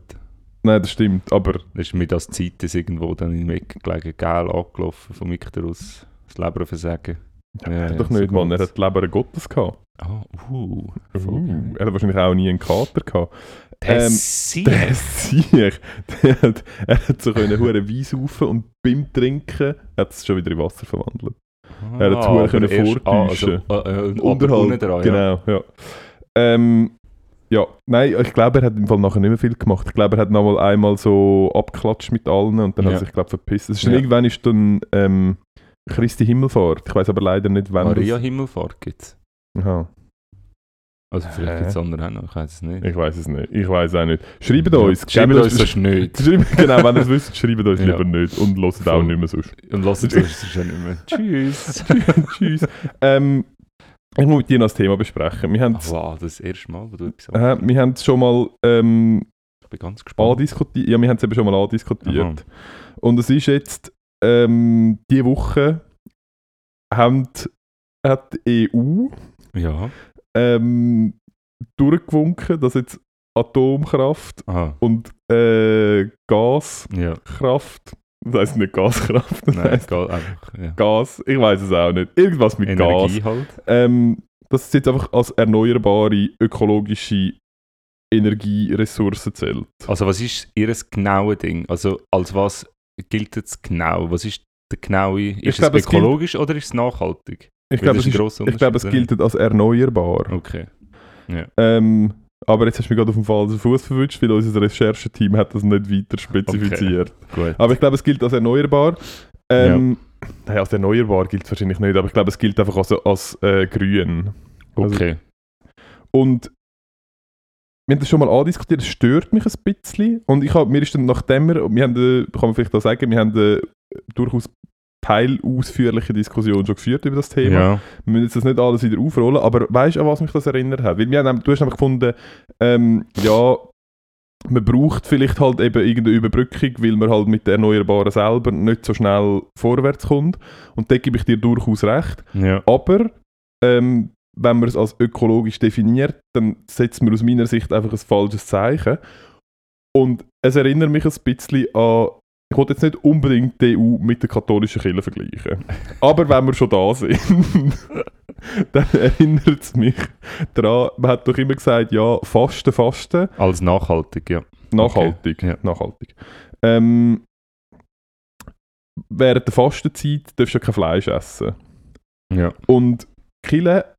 Nein, das stimmt, aber Das ist mir das Zeit ist irgendwo dann in Weg gelegen, geil angelaufen vom Ikterus. Das Leberversagen. Ja, er ja, hat doch so nicht, Mann, er hat die Leber Gottes gehabt. Ah, uh. voll Uh, geil. er hat wahrscheinlich auch nie einen Kater gehabt. Der Ähm, Sieg. Der Sieg, der hat, er hat so können hure Wein saufen und beim Trinken hat es schon wieder in Wasser verwandelt. er hat es Ah, verdammt können erst- ah, vortäuschen. Also, äh, äh, Unterhalb, dran, ja. genau, ja. Ähm, ja, nein, ich glaube, er hat im Fall nachher nicht mehr viel gemacht. Ich glaube, er hat noch mal einmal so abgeklatscht mit allen und dann hat Ja. er sich, glaube verpisst. Es ist Ja. irgendwann ist dann ähm, Christi Himmelfahrt. Ich weiß aber leider nicht, wann Maria Himmelfahrt gibt es. Aha, Also vielleicht gibt es andere auch noch, ich weiß es nicht. ich weiß es nicht. Ich weiß auch nicht. Schreibt Ja, uns. Schreibt uns das nicht. Schreibt, genau, wenn ihr es wisst, schreibt uns Ja. lieber nicht und auch Voll. nicht mehr sonst. Und lasst es uns schon nicht mehr. Tschüss. Tschüss. Ähm, ich muss mit dir noch das Thema besprechen. Wir haben wow, das erste Mal, wo du gesagt äh, wir haben es schon mal ähm, Ich bin ganz gespannt. andiskutiert. Ja, wir haben es eben schon mal andiskutiert. Aha. Und es ist jetzt ähm, diese Woche haben, hat die EU Ja. ähm, durchgewunken, dass jetzt Atomkraft Aha. und äh, Gaskraft, Ja. das heisst nicht Gaskraft, das Nein, heisst geht einfach. Ja. Gas, ich weiß es auch nicht. Irgendwas mit Gas. Energie halt. ähm, dass es jetzt einfach als erneuerbare ökologische Energieressourcen zählt. Also was ist ihr genaue Ding? Also als was gilt es genau? Was ist der genaue? Ist glaube, es es gilt- ökologisch oder ist es nachhaltig? Ich glaube, es, ist ich glaube, es gilt als erneuerbar. Okay. Ähm, aber jetzt hast du mich gerade auf dem falschen Fuß verwünscht, weil unser Rechercheteam hat das nicht weiter spezifiziert. Gut. Aber ich glaube, es gilt als erneuerbar. Ähm, Nein, als erneuerbar gilt es wahrscheinlich nicht, aber ich glaube, es gilt einfach als, als äh, grün. also- Okay. Und wir haben das schon mal andiskutiert, es stört mich ein bisschen. Und ich hab, mir ist dann, nachdem wir, wir haben, äh, kann man vielleicht auch sagen, wir haben eine durchaus teilausführliche Diskussion schon geführt über das Thema. Ja. Wir müssen jetzt das nicht alles wieder aufrollen, aber weißt du, an was mich das erinnert hat? Weil wir haben, du hast nämlich gefunden, ähm, ja, man braucht vielleicht halt eben irgendeine Überbrückung, weil man halt mit den Erneuerbaren selber nicht so schnell vorwärts kommt. Und da gebe ich dir durchaus recht. Ja. Aber ähm, wenn man es als ökologisch definiert, dann setzt man aus meiner Sicht einfach ein falsches Zeichen. Und es erinnert mich ein bisschen an, ich wollte jetzt nicht unbedingt die EU mit der katholischen Kirche vergleichen. Aber wenn wir schon da sind, dann erinnert es mich daran, man hat doch immer gesagt, ja, Fasten, Fasten, Als nachhaltig, ja. nachhaltig. Okay, ja. nachhaltig. Ähm, während der Fastenzeit darfst du ja kein Fleisch essen. Ja. Und Kille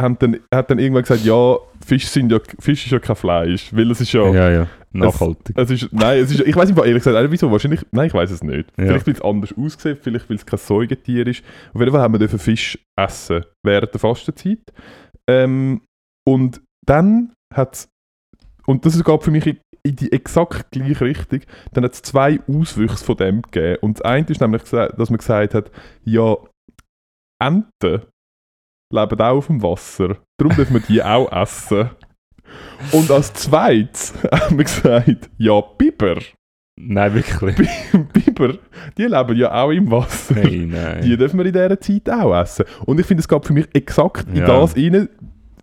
haben dann, hat dann irgendwann gesagt, ja, Fisch, sind ja, Fisch ist ja kein Fleisch, weil es ist ja... Ja, ja. Nachhaltig. Es ist, nein, es ist, ich weiß nicht, ehrlich gesagt, nicht, wieso, wahrscheinlich, nein, ich weiß es nicht. Ja. Vielleicht, weil es anders aussieht, vielleicht, weil es kein Säugetier ist. Auf jeden Fall haben wir dürfen Fisch essen während der Fastenzeit. Ähm, und dann hat es, und das geht für mich in, die exakt gleiche Richtung, dann hat es zwei Auswüchse von dem gegeben. Und das eine ist nämlich, dass man gesagt hat, ja, Enten leben auch auf dem Wasser, darum dürfen wir die auch essen. Und als zweites haben wir gesagt, ja, Biber. Nein, wirklich. Biber, die leben ja auch im Wasser. Nein, nein. Die dürfen wir in dieser Zeit auch essen. Und ich finde, es geht für mich exakt in Ja. das rein.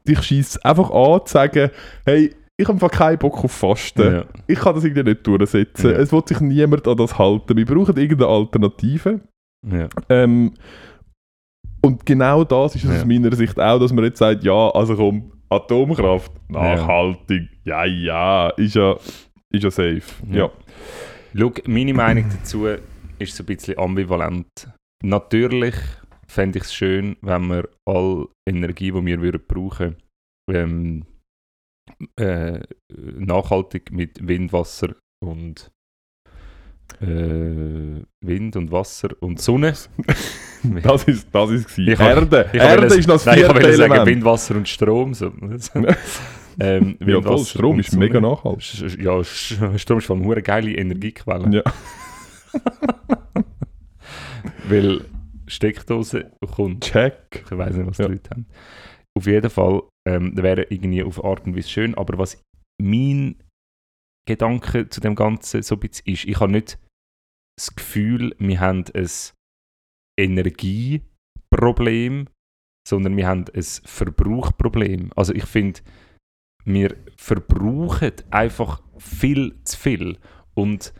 Dich schießt einfach an, zu sagen, hey, ich habe keinen Bock auf Fasten. ja. Ich kann das irgendwie nicht durchsetzen. Ja. Es wird sich niemand an das halten. Wir brauchen irgendeine Alternative. Ja. Ähm, und genau das ist es Ja. aus meiner Sicht auch, dass man jetzt sagt, ja, also komm, Atomkraft, nachhaltig, ja, ja, ist ja, ist ja safe. Ja. Ja. Schau, meine Meinung dazu ist so ein bisschen ambivalent. Natürlich fände ich es schön, wenn wir all Energie, die wir würden brauchen ähm, äh, nachhaltig mit Wind, Wasser und äh, Wind und Wasser und Sonne. Das ist das ist. Ich Erde, Ich Erde ist noch das nein, ich wollte sagen. Wind, Wasser und Strom. So. ähm, ja, Wind, voll, Wasser Strom ist Sonne. mega nachhaltig. Ja, Strom ist vor allem eine geile Energiequelle. Ja. Weil Steckdose kommt. Check. Ich weiß nicht, was Ja. die Leute haben. Auf jeden Fall ähm, wäre irgendwie auf Art und Weise schön. Aber was mein Gedanke zu dem Ganzen so ein bisschen ist, ich habe nicht das Gefühl, wir haben ein Energieproblem, sondern wir haben ein Verbrauchproblem. Also ich finde, wir verbrauchen einfach viel zu viel. Und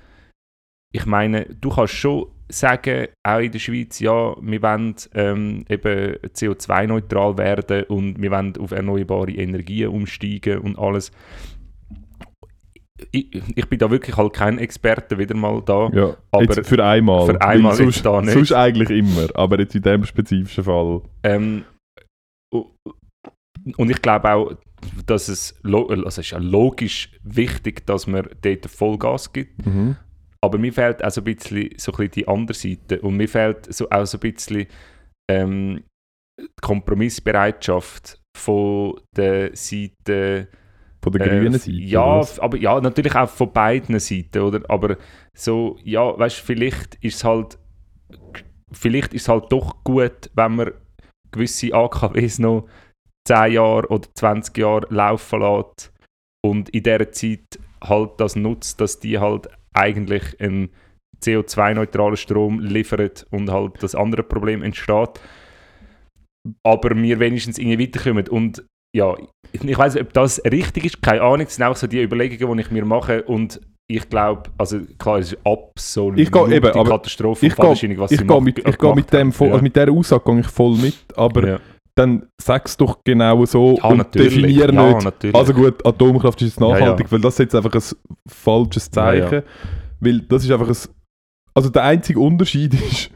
ich meine, du kannst schon sagen, auch in der Schweiz, ja, wir wollen ähm, eben CO2-neutral werden und wir wollen auf erneuerbare Energien umsteigen und alles. Ich, ich bin da wirklich halt kein Experte wieder mal da. Ja, Aber für einmal. für einmal sonst, da nicht. Sonst eigentlich immer, aber jetzt in dem spezifischen Fall. Ähm, und ich glaube auch, dass es, also es ist ja logisch wichtig, dass man dort Vollgas gibt. Mhm. Aber mir fehlt auch so ein bisschen, so ein bisschen die andere Seite. Und mir fehlt so, auch so ein bisschen ähm, die Kompromissbereitschaft von der Seite. Von der äh, grünen f- Seite. Ja, oder aber ja, natürlich auch von beiden Seiten, oder? Aber so, ja, weißt vielleicht ist es halt, vielleicht ist halt doch gut, wenn man gewisse AKWs noch 10 Jahre oder 20 Jahre laufen lässt und in dieser Zeit halt das nutzt, dass die halt eigentlich einen CO2-neutralen Strom liefern und halt das andere Problem entsteht. Aber wir wenigstens irgendwie weiterkommen. Und ja, ich, weiß nicht, ob das richtig ist, keine Ahnung. Das sind auch so die Überlegungen, die ich mir mache. Und ich glaube, also klar, es ist absolut Ich gehe eben, Katastrophe Ich Fallschirmung, was Ich sie gehe mit, ich gehe mit, dem haben. voll, Ja. also mit dieser Aussage gehe ich voll mit, aber ja. dann sag es doch genau so Ja, und natürlich. definier Ja, nicht. natürlich. Also gut, Atomkraft ist jetzt nachhaltig, weil das ist jetzt einfach ein falsches Zeichen. Weil das ist einfach ein. Also der einzige Unterschied ist,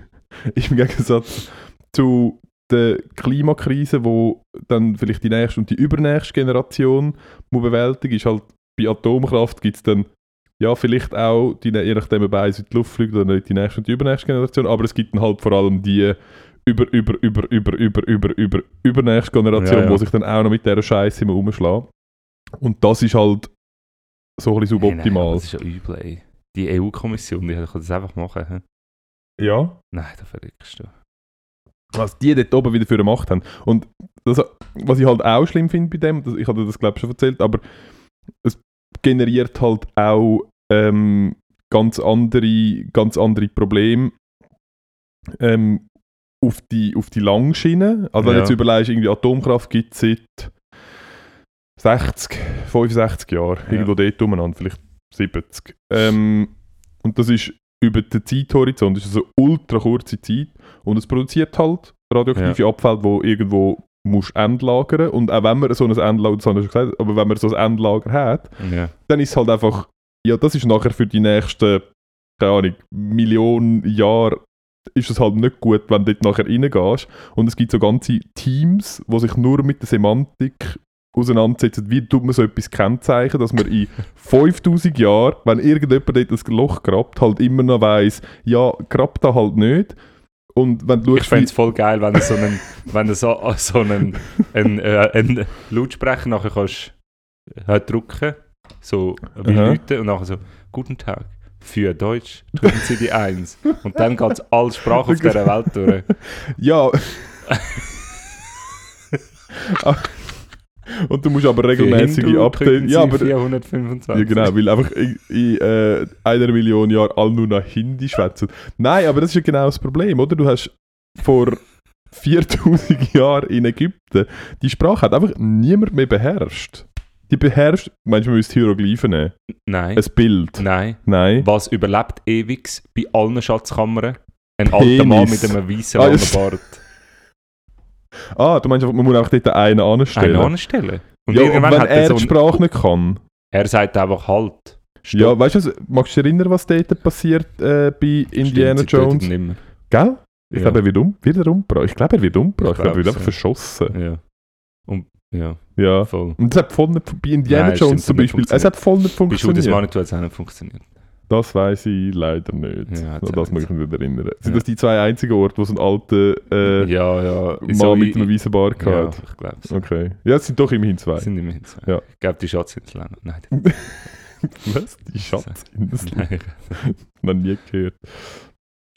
im Gegensatz zu der Klimakrise, wo dann vielleicht die nächste und die übernächste Generation muss bewältigen, ist halt bei Atomkraft gibt es dann ja vielleicht auch, die, je nachdem ob eins in die Luft fliegt oder nicht, die nächste und die übernächste Generation, aber es gibt dann halt vor allem die über, über, über, über, über, über, über, übernächste Generation, Ja, ja. wo sich dann auch noch mit dieser Scheiße immer umschlagen. Und das ist halt so ein bisschen Hey, nein, suboptimal. das ist ja übel, ey. Die EU-Kommission, die kann das einfach machen. hä? ja. Nein, da verrückst du. Was die dort oben wieder für eine Macht haben. Und das, was ich halt auch schlimm finde bei dem, das, ich hatte das glaube ich schon erzählt, aber es generiert halt auch ähm, ganz, andere, ganz andere Probleme ähm, auf, die, auf die Langschiene. Also wenn du Ja. jetzt überlegst, irgendwie Atomkraft gibt es seit 60, 65 Jahren, Ja. irgendwo dort umeinander, vielleicht 70. Ähm, und das ist über den Zeithorizont, das ist also eine ultra kurze Zeit und es produziert halt radioaktive Abfälle, wo irgendwo musst endlagern und auch wenn man so ein Endlager, das habe ich schon gesagt, aber wenn man so ein Endlager hat, Ja. dann ist es halt einfach, ja, das ist nachher für die nächsten, keine Ahnung, Millionen Jahre ist es halt nicht gut, wenn du dort nachher reingehst. Und es gibt so ganze Teams, die sich nur mit der Semantik auseinandersetzen, wie tut man so etwas kennzeichnen, dass man in 5000 Jahren, wenn irgendjemand dort ein Loch grabt, halt immer noch weiss, ja, grabt da halt nicht. Und wenn du Ich fände es voll geil, wenn du so einen, wenn du so, so einen, einen, äh, einen Lautsprecher nachher kannst äh, drücken, so wie Aha. Leute und nachher so, guten Tag, für Deutsch drücken Sie die Eins. Und dann geht es alle Sprachen auf dieser Welt durch. Ja. Und du musst aber regelmäßige Updates. Ja, aber 425. ja, genau, weil einfach in, in äh, einer Million Jahren alle nur noch Hindi schwätzen. Nein, aber das ist ja genau das Problem, oder? Du hast vor 4000 Jahren in Ägypten die Sprache hat einfach niemand mehr beherrscht. Die beherrscht, meinst du, man müsste Hieroglyphen nehmen? Nein, Ein Bild? nein. Nein. Was überlebt ewig bei allen Schatzkammern? Ein alter Mann mit Penis. einem weißen Ah, langen Bart. Ah, du meinst, man muss einfach dort einen anstellen. Einen anstellen. Und ja, und irgendwann wenn hat er so die Sprache nicht kann. Er sagt einfach halt. Stopp. Ja, weißt du, magst du dich erinnern, was dort passiert äh, bei Indiana Stimmt, Jones? Nicht Gell? Ich Ja. glaube, er wird, um, wird er umgebracht. Ich glaube, er wird umgebracht. Ich Ich glaube, er wird einfach ja. verschossen. mehr. Ja. Und, ja, Ja. voll. Und das hat voll nicht, bei Indiana Nein, Jones zum hat nicht Beispiel, es hat voll nicht Bei Judas funktioniert. Manitou hat es auch nicht funktioniert. Das weiß ich leider nicht. Ja, auch das mag ich mich nicht erinnern. Sind Ja. das die zwei einzigen Orte, wo so ein alter äh, ja, ja. Mann so mit einem weißen Bart Ja, hat? ich glaube es. Okay. Ja, es sind doch immerhin zwei. Das sind immerhin zwei. Ja. Ich glaube, die Schatzinsel auch noch. Nein, Was? Die Schatzinsel? nein. Noch nie gehört.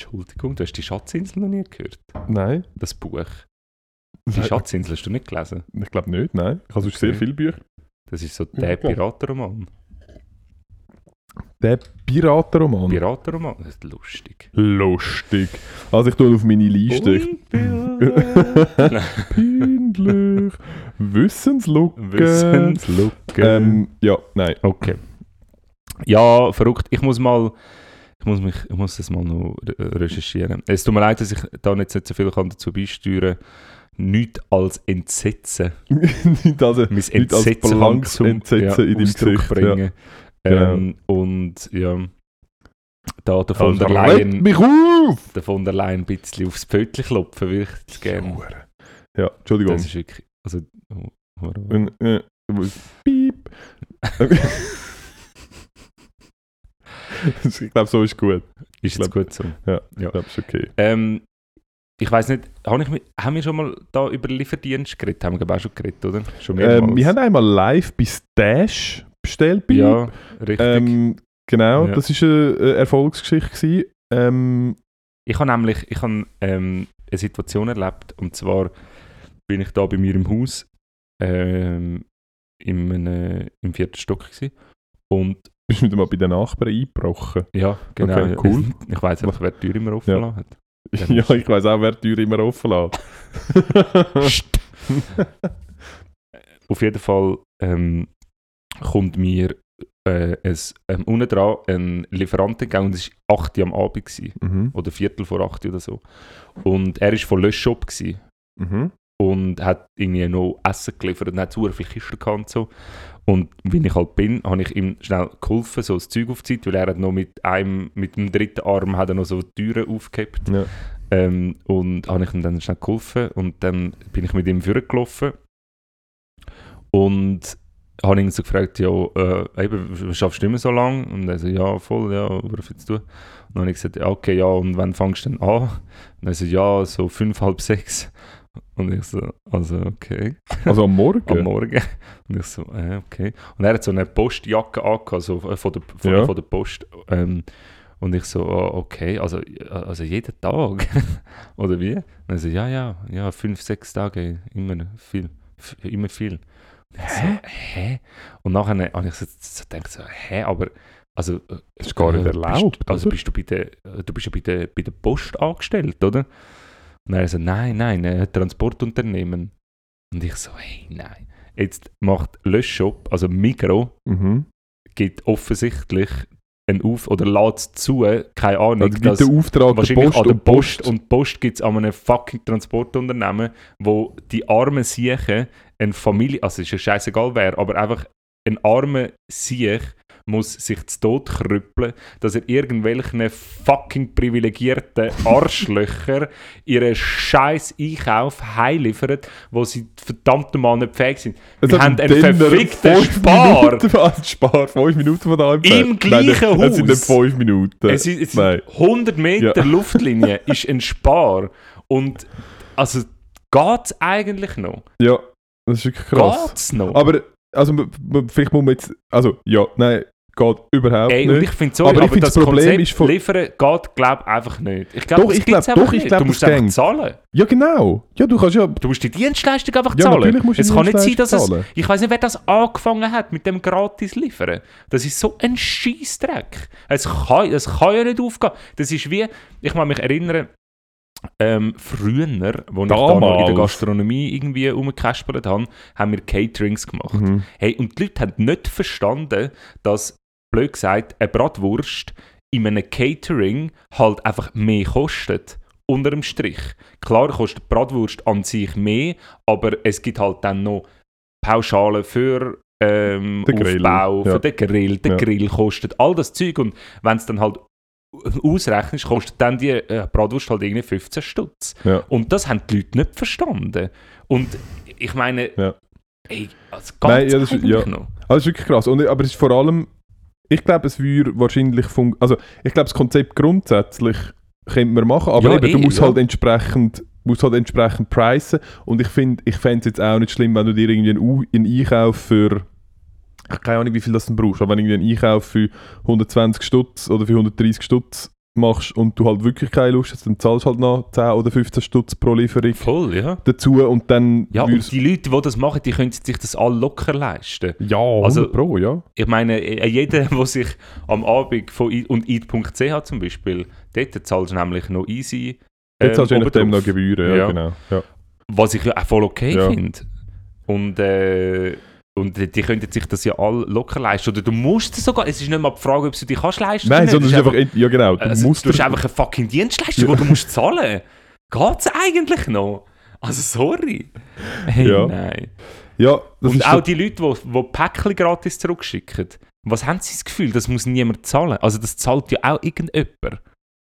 Entschuldigung, du hast die Schatzinsel noch nie gehört? Nein. Das Buch. Die Schatzinsel hast du nicht gelesen? Ich glaube nicht, nein. Ich habe sonst sehr Okay. viele Bücher. Das ist so der. Piratenroman. Der Piratenroman. Piratenroman? Das ist lustig. Lustig. Also ich tue auf meine Liste. Peinlich. Wissenslücke. Wissenslücke. Ähm, ja, nein. Okay. Ja, verrückt. Ich muss mal, ich muss mich, ich muss das mal noch re- recherchieren. Es tut mir leid, dass ich da nicht so viel kann dazu beisteuern kann. Nicht als Entsetzen. nicht also, Mein nicht als Entsetzen Entsetzen in deinem Gesicht. Ja. Genau. Ähm, und ja, da der von Also, der Leyen, mich auf! der von der Leyen ein bisschen aufs Pfötchen klopfen, würde ich gerne. Hure. Ja, Entschuldigung. Das ist wirklich, also, oh. Äh, Piep. ich glaube, so ist gut. ist jetzt glaub- gut so. Ich glaube, ist okay. Ähm, ich weiß nicht, habe ich mit, haben wir schon mal da über Lieferdienst geredet? Haben wir glaube auch schon geredet, oder? Schon mehrmals. Ähm, wir haben einmal live bei Stash bestellt. Bei Ja, richtig. ähm, genau, Ja. das war eine, Erfolgsgeschichte. Gewesen. Ähm, ich habe nämlich ich habe, ähm, eine Situation erlebt und zwar bin ich da bei mir im Haus ähm, im, äh, im vierten Stock gewesen. und bist du wieder mal bei den Nachbarn eingebrochen? ja, genau. Okay, cool. Ich weiß einfach, wer die Tür immer offen Ja. hat. Ja, ich weiß auch, wer die Tür immer offen lässt. Auf jeden Fall ähm, kommt mir äh, ein, ähm, unten dran ein Lieferant entgegen und es war 8 Uhr am Abend gewesen, mhm. oder Viertel vor 8 Uhr oder so. Und er war von Löschshop Mhm. und hat irgendwie noch Essen geliefert und hat super viele Kisten gehabt und so. Und wenn ich halt bin, habe ich ihm schnell geholfen, so das Zeug aufzuziehen, weil er hat noch mit einem, mit dem dritten Arm hat er noch so Türen aufgehabt. Ja. Ähm, und habe ich ihm dann schnell geholfen und dann bin ich mit ihm vorgelaufen und habe ihn so gefragt, ja, äh, eben, schaffst du immer so lange? Und er so, ja, voll, ja, was willst du? Und dann habe ich gesagt, ja, okay, ja, und wann fängst du denn an? Und er so, ja, so fünf, halb sechs. Und ich so, also, okay, Also am Morgen? am Morgen. Und ich so, äh, okay. Und er hat so eine Postjacke angehabt, also äh, von der, von, Ja. von der Post. Ähm, und ich so, ah, okay, also, äh, also jeden Tag? Oder wie? Und er so, ja, ja, ja, fünf, sechs Tage, immer viel, immer viel. Und ich so, hä? Und nachher habe ich so, so gedacht, so, hä, aber, also... äh, Das ist gar nicht äh, erlaubt, Bist, also bist du bei der, äh, du bist ja bei der, bei der Post angestellt, oder? Und er so, nein, nein, äh, Transportunternehmen. Und ich so, hey, nein. Jetzt macht Löschshop, also Migro, Mhm. gibt offensichtlich einen Auf- oder lädt es zu, keine Ahnung, Also gibt den Auftrag wahrscheinlich Post an der und Post, Post. und Post gibt es an einem fucking Transportunternehmen, wo die armen Siechen eine Familie, also ist ja scheißegal wer, aber einfach ein armer Siech muss sich zu Tod krüppeln, dass er irgendwelchen fucking privilegierten Arschlöcher ihren scheiß Einkauf heimliefert, wo sie verdammt mal nicht fähig sind. Es Wir haben einen verfickten Spar. Minuten, also Spar, fünf Minuten von da. Im gleichen Nein, Es sind nicht Haus. fünf Minuten. Es ist, es sind 100 Meter Ja. Luftlinie ist ein Spar. Und also geht es eigentlich noch? Ja, das ist wirklich krass. Geht's noch? Aber, also, vielleicht muss man jetzt, also, ja, nein, geht überhaupt Ey, nicht. ich finde so, Aber aber, ich find, das das Problem Konzept ist von- liefern geht, glaube einfach nicht. Ich glaube, Doch, ich glaub- einfach doch, ich nicht. glaub, Du musst einfach zahlen. Ja, genau. Ja, du kannst ja, Du musst die Dienstleistung einfach ja zahlen. natürlich musst es kann nicht sein, dass es... Zahlen. Ich weiß nicht, wer das angefangen hat mit dem gratis liefern. Das ist so ein Scheißdreck. Es kann, es kann ja nicht aufgehen. Das ist wie, ich kann mich erinnern, ähm, früher, als ich da in der Damals. Gastronomie irgendwie rumgekaspert habe, haben wir Caterings gemacht. Mhm. Hey, und die Leute haben nicht verstanden, dass, blöd gesagt, eine Bratwurst in einem Catering halt einfach mehr kostet. Unter dem Strich. Klar kostet Bratwurst an sich mehr, aber es gibt halt dann noch Pauschalen für ähm, Den Grill, Aufbau, ja. für den Grill. Der Ja. Grill kostet all das Zeug und wenn es dann halt ausrechnest, kostet dann die äh, Bratwurst halt irgendwie 15 Stutz. Ja. Und das haben die Leute nicht verstanden. Und ich meine, Ja. ey, also geht's Nein, ja, das ist- ja. noch? Also, das ist wirklich krass. Und, aber es ist vor allem, ich glaube, es würde wahrscheinlich fun also ich glaube, das Konzept grundsätzlich könnte man machen, aber Ja, eben, du eh, musst ja. halt entsprechend musst halt entsprechend pricen und ich finde ich fände es jetzt auch nicht schlimm, wenn du dir irgendwie einen, einen Einkauf für ich keine Ahnung, wie viel das dann brauchst, aber wenn du irgendwie einen Einkauf für 120 Stutz oder für 130 Stutz machst und du halt wirklich keine Lust hast, dann zahlst du halt noch 10 oder 15 Stutz pro Lieferung Voll, ja. dazu und dann Ja, und die Leute, die das machen, die können sich das all locker leisten. ja, Also- 100 pro, ja. Ich meine, äh, jeder, der sich am Abend von I und eat.ch zum Beispiel, dort zahlst du nämlich noch easy. Jetzt hast du je ähm, nachdem noch. Gebühren, ja, Ja. genau. Ja. Was ich ja auch voll okay Ja. finde. Und, äh, und die könnten sich das ja all locker leisten. Oder du musst es sogar. Es ist nicht mal die Frage, ob du dich kannst leisten Nein, sondern es ist einfach, ja genau, du also, musst du hast dir- einfach eine fucking Dienstleistung, die du musst zahlen. Geht's eigentlich noch? Also sorry. Hey, Ja. nein. ja, und auch die Leute, die, die Päckchen gratis zurückschicken. Was haben sie das Gefühl, das muss niemand zahlen? Also das zahlt ja auch irgendjemand.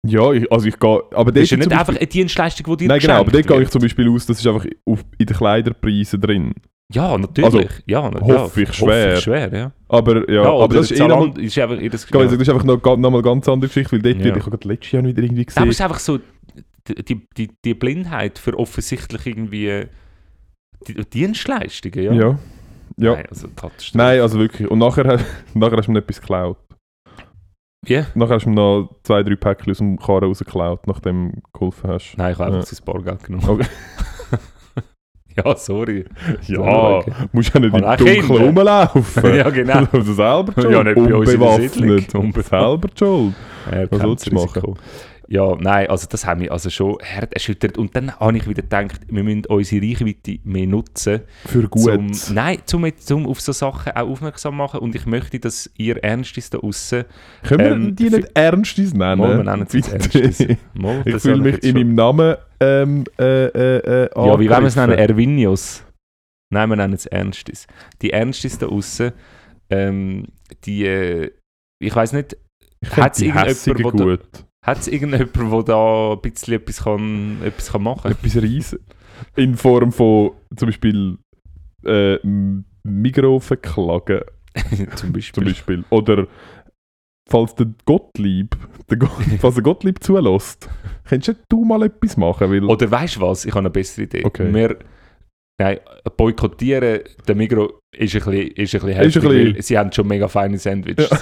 ja, ich, also ich gehe, aber Das ist ja nicht einfach eine Dienstleistung, die dir Nein, genau, aber dort gehe ich zum Beispiel aus, das ist einfach auf, in den Kleiderpreisen drin. Ja, natürlich. Also, ja, hoffe ja, ich schwer. Hoffe ich schwer, ja. Aber ja, Ja, aber das ist, eh Zalando ist einfach ich kann sagen, das ist einfach noch, noch mal eine ganz andere Geschichte, weil dort Ja. ich habe letztes Jahr wieder irgendwie Ja, aber gesehen. es ist einfach so die, die, die, Blindheit für offensichtlich irgendwie die, Dienstleistungen, ja. ja. Ja. Nein, also. Nein, also wirklich. Und nachher, nachher hast du mir etwas geklaut. Wie? Nachher hast du mir noch zwei, drei Päckchen aus dem Karren rausgeklaut, nachdem du geholfen hast. Nein, ich habe Ja. einfach sein Bargeld genommen. Okay. ja, sorry. Ja, okay. musst ja nicht im Dunkeln Kinder. rumlaufen. ja, genau. Also selber schuld. Ja, nicht bei uns in der Unbewaffnet. Unbewaffnet. Selber schuld. Er Was das du Risiko. Ja, nein, also das hat mich also schon hart erschüttert. Und dann habe ich wieder gedacht, wir müssen unsere Reichweite mehr nutzen, Für gut. Zum, nein, zum, zum auf so Sachen auch aufmerksam machen. Und ich möchte, dass ihr Ernstes da aussen Können wir ähm, die nicht Ernstes nennen? Mal, wir nennen es Bitte. Ernstes. Mal, Ich fühle mich in meinem Namen ähm, äh, äh, äh, Ja, wie wollen wir es nennen? Ervinius? Nein, wir nennen es Ernstes. Die Ernstes da aussen, ähm, die, äh, ich weiß nicht, hat's die irgendjemand, gut. Hat es irgendjemand, der da ein bisschen etwas, kann, etwas kann machen Etwas riesen. In Form von zum Beispiel äh, M- Migros verklagen, kann? Zum Beispiel. zum Beispiel. Oder falls der Gottlieb, der Go falls der Gottlieb zulässt, könntest du mal etwas machen, weil... Oder weißt du was? Ich habe eine bessere Idee. Okay. Wir nein, boykottieren den Migros ist ein bisschen, ist ein bisschen heftig, ein bisschen- sie haben schon mega feine Sandwiches. Ja.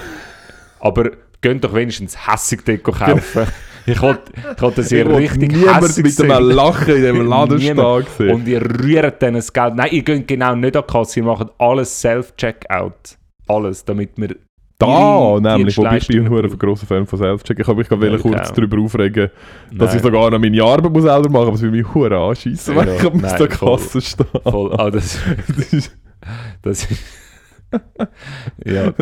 Aber gehen doch wenigstens hässig dort kaufen. ich wollte, dass ihr will richtig hässig mit einem seid. Lachen in diesem Laden stehen. Und ihr rührt dann das Geld. Nein, ihr geht genau nicht an die Kasse, ihr macht alles Self-Checkout. Alles, damit wir Da, nämlich, wobei ich bin ein grosser Fan von Self-Check. Ich habe mich gerade Ja, kurz genau. darüber aufregen, dass Nein. ich sogar noch meine Arbeit muss selber machen muss, aber es will mich hure anschießen, wenn Ja, ich nein, der. Kasse stehe. voll, ah, das, Das ist, das ist, ja,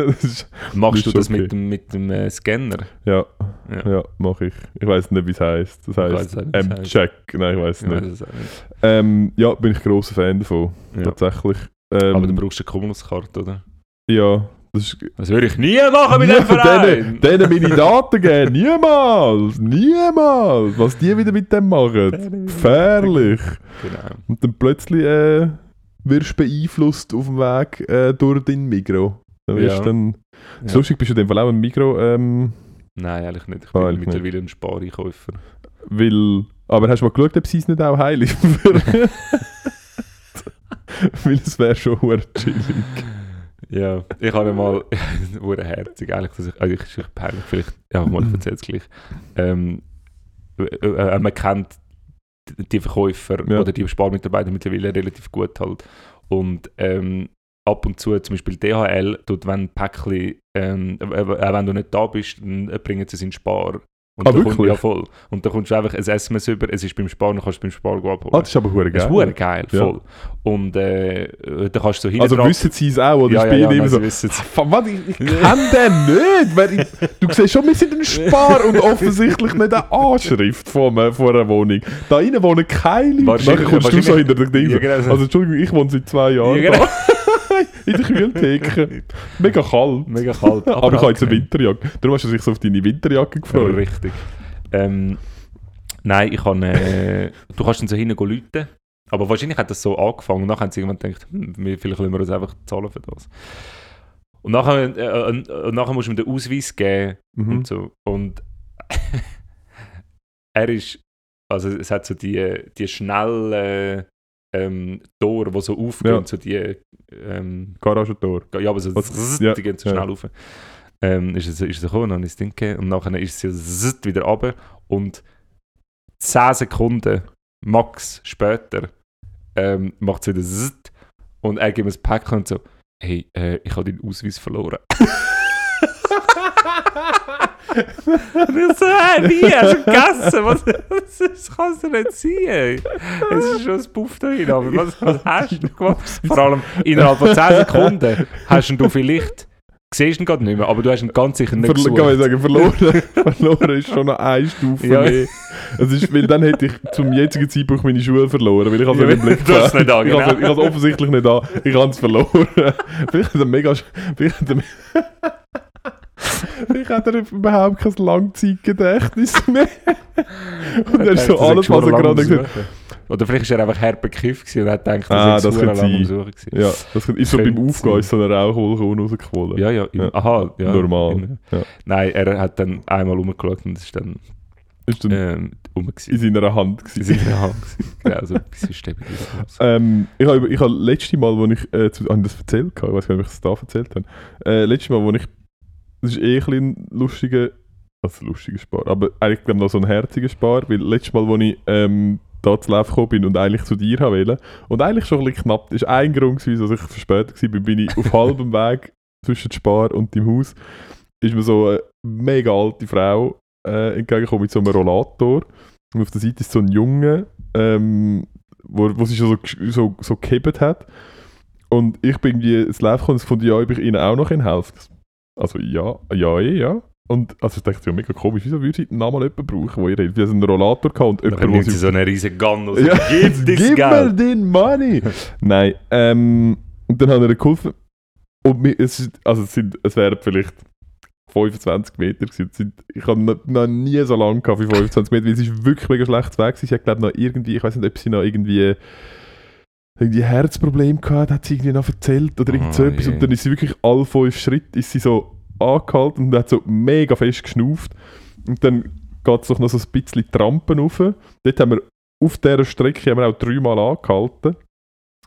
machst du das okay. mit dem, mit dem äh, Scanner? ja, Ja. ja, mache ich. Ich weiß nicht, wie es heisst. Das heisst. M-Check. Nein, ich weiß Ich nicht. auch nicht. Ähm, ja, bin ich grosser Fan davon. Ja. Tatsächlich. Ähm, Aber du brauchst eine Kommunuskarte, oder? ja, das. Das würde ich nie machen mit dem Verein! denen, denen meine Daten geben. Niemals! Niemals! Was die wieder mit dem machen. Gefährlich! Genau. Und dann plötzlich äh, wirst du beeinflusst auf dem Weg äh, durch dein Migro. Dann wirst Ja. dann. Das Ja. Lustig, bist du in dem Fall auch ein Migro, ähm, Nein, ehrlich nicht. Ich Ah, bin mittlerweile ein Spareinkäufer. weil. Aber hast du mal geschaut, ob sie es nicht auch heilig würden? weil es wäre schon chillig. Ja, ich habe mal, wurde herzig eigentlich, dass ich, also ich ist echt peinlich, vielleicht, ja, mal, ich erzähle es gleich. Ähm, äh, äh, man kennt die Verkäufer Ja. oder die Sparmitarbeiter mittlerweile relativ gut halt. Und ähm, ab und zu, zum Beispiel DHL, tut, wenn ein Päckchen, ähm, äh, äh, wenn du nicht da bist, dann bringen sie es in Spar. Und Ah, da kommt, wirklich? ja, voll. Und da kommst du einfach ein SMS über, es ist beim Spar, dann kannst du beim Spar abholen. Ah, das ist aber hure das geil. ist hure geil, Ja. voll. Und äh, da kannst du so Also wissen sie es auch, oder ja, ja, ja, nein, so. wissen es. Fuck, Mann, ich, ich kenne den nicht. Weil ich, du siehst schon, wir sind ein Spar und offensichtlich nicht eine Anschrift von, einer- von einer Wohnung. Da innen wohnen keine Leute. Nachher kommst du so hinter den Ding. Ja, genau. Also Entschuldigung, ich wohne seit zwei Jahren Ja, genau. da. In der Kühltheke. Mega kalt. Mega kalt. Aber, ich habe jetzt eine. Winterjacke. Darum hast du dich so auf deine Winterjacke Ja, gefreut. richtig. Ähm, nein, ich kann. Äh, du kannst dann so hinten läuten. Aber wahrscheinlich hat das so angefangen und nachher haben sie irgendwann gedacht, hm, vielleicht wollen wir uns einfach zahlen für das. Und nachher, äh, und, und nachher musst du ihm den Ausweis geben Mhm. und so. Und er ist, also es hat so die, die schnellen ähm, Tore, die so aufgehen, Ja. so die, ähm, Garagentor. ja, aber so, Was- ja, die gehen so ja. schnell auf. ähm, ist, es, ist es gekommen, dann ist es Ding gegeben, und nachher ist sie zzzt wieder runter und 10 Sekunden max später ähm, macht sie wieder zzzt und er gibt mir das Päckchen und so, hey, äh, ich habe deinen Ausweis verloren. So, hey, wie? Hast du gegessen? Was, was, das kann es doch nicht sein. ey. Es ist schon ein Puff da drin, aber was, was hast du gemacht? Vor allem innerhalb von 10 Sekunden hast du vielleicht, siehst ihn gerade nicht mehr, aber du hast ihn ganz sicher nicht Verlo kann ich sagen, verloren, verloren ist schon noch eine Stufe Ja. mehr. Es ist, weil dann hätte ich zum jetzigen Zeitpunkt meine Schule verloren, weil ich habe Ja, Blick du hast es nicht an, Ich habe es- genau. ich habe es offensichtlich nicht an. Ich habe es verloren. Vielleicht hat er mega... Vielleicht hat er, hat er überhaupt kein Langzeitgedächtnis mehr. Und er ist so alles, was er gerade gesagt. Oder vielleicht war er einfach herb bekifft und hat gedacht, Ah, das könnte lang am. Suchen. Ja, das ist so beim Aufgehen ist so eine Rauchwolke rausgequollen. Ja, ja, Ja. aha, ja. Normal. Ja. Nein, er hat dann einmal rumgeschaut und es ist dann Ist dann ähm, rum in seiner Hand In gewesen. seiner Hand. Genau, so ein bisschen stäbig. Ähm, ich habe ich hab letzte Mal, wo ich, äh, zu, habe ich das erzählt, ich weiß gar nicht, ob ich das da erzählt habe, äh, letztes Mal, wo ich, das ist eh ein ein lustiger, also lustiger Spar, aber eigentlich noch so ein herziger Spar, weil letztes Mal, wo ich ähm, da zu Lauf gekommen bin und eigentlich zu dir wollte, und eigentlich schon ein bisschen knapp, das ist ein Grund gewesen, dass ich verspätet war, bin ich auf halbem Weg zwischen Spar und dem Haus, ist mir so eine mega alte Frau äh, entgegengekommen mit so einem Rollator und auf der Seite ist so ein Junge, ähm, wo, wo sie schon so, so, so gehebt hat. Und ich bin irgendwie ins Lauf gekommen und gefunden, ja, ob ich ihnen auch noch helfen kann. Also ja, ja, eh, ja. Und also ich dachte, ja, mega komisch, wieso würde ich noch mal jemanden brauchen, der? Wir haben einen Rollator gehabt und jemand, nimmt sie so eine riesige Gun und ja, gib das gib mir Geld. den Money! Nein, ähm, und dann haben wir geholfen. Und mir, es, also es, sind, es wären vielleicht 25 Meter gewesen. Ich habe noch, nie so lange gehabt wie 25 Meter, weil es ist wirklich mega schlecht Weg. hat glaube noch irgendwie, ich weiß nicht, ob sie noch irgendwie irgendwie Herzproblem gehabt, hat sie irgendwie noch erzählt oder irgend so Ah, etwas. Und dann ist sie wirklich alle fünf Schritte ist sie so angehalten und hat so mega fest geschnauft. Und dann geht es doch noch so ein bisschen Trampen rauf. Dort haben wir auf dieser Strecke haben wir auch dreimal angehalten,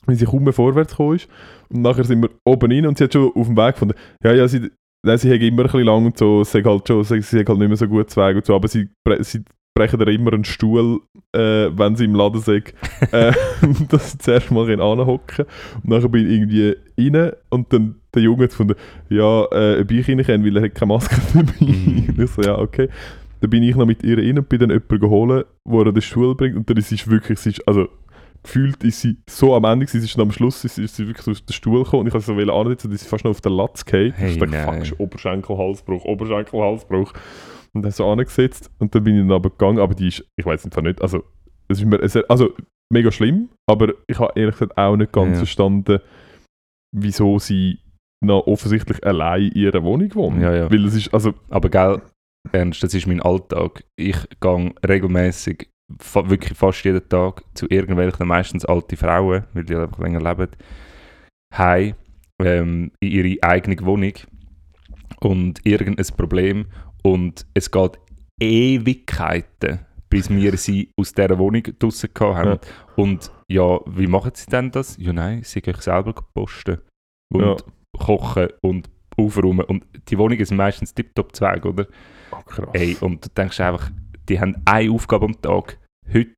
weil sie kaum mehr vorwärts gekommen ist. Und nachher sind wir oben rein und sie hat schon auf dem Weg gefunden, ja, ja, sie, nein, sie hat immer ein bisschen lang und so, sie hat halt schon, sie, sie hat halt nicht mehr so gut zu Weg und so, aber sie, sie brechen ihr immer einen Stuhl, äh, wenn sie im Laden sind, äh, dass sie zuerst mal anhocken Und nachher bin ich irgendwie rein und dann der Junge hat gefunden, ja, äh, ob ich rein kann, weil er hat keine Maske dabei. Mhm. Und ich so, ja, okay. Dann bin ich noch mit ihr rein und bin dann jemanden geholt, wo er den Stuhl bringt und dann ist sie wirklich, sie ist, also gefühlt ist sie so am Ende, gewesen, sie ist dann am Schluss ist, sie- ist sie wirklich aus dem Stuhl gekommen und ich habe sie so ansetzen, dass sie fast noch auf den Latz geht. Hey, ich dachte, fuck, ist Oberschenkel, Halsbruch, Oberschenkel, Halsbruch. Und dann so angesetzt und dann bin ich dann aber gegangen, aber die ist, ich weiß einfach nicht, also, es ist mir, also, mega schlimm, aber ich habe ehrlich gesagt auch nicht ganz Ja. verstanden, wieso sie noch offensichtlich allein in ihrer Wohnung wohnt. Ja, ja. Weil es ist, also, Aber gell, Ernst, das ist mein Alltag. Ich gehe regelmäßig, fa wirklich fast jeden Tag, zu irgendwelchen, meistens alte Frauen, weil die einfach länger leben, heim ähm, in ihre eigene Wohnung und irgendein Problem und es geht Ewigkeiten, bis wir sie aus dieser Wohnung draussen haben. Ja. Und ja, wie machen sie denn das? Ja nein, sie gehen selber posten und Ja. kochen und aufräumen und die Wohnungen sind meistens tiptop zweig, oder? oh, krass. Ey, und du denkst einfach, die haben eine Aufgabe am Tag. Heute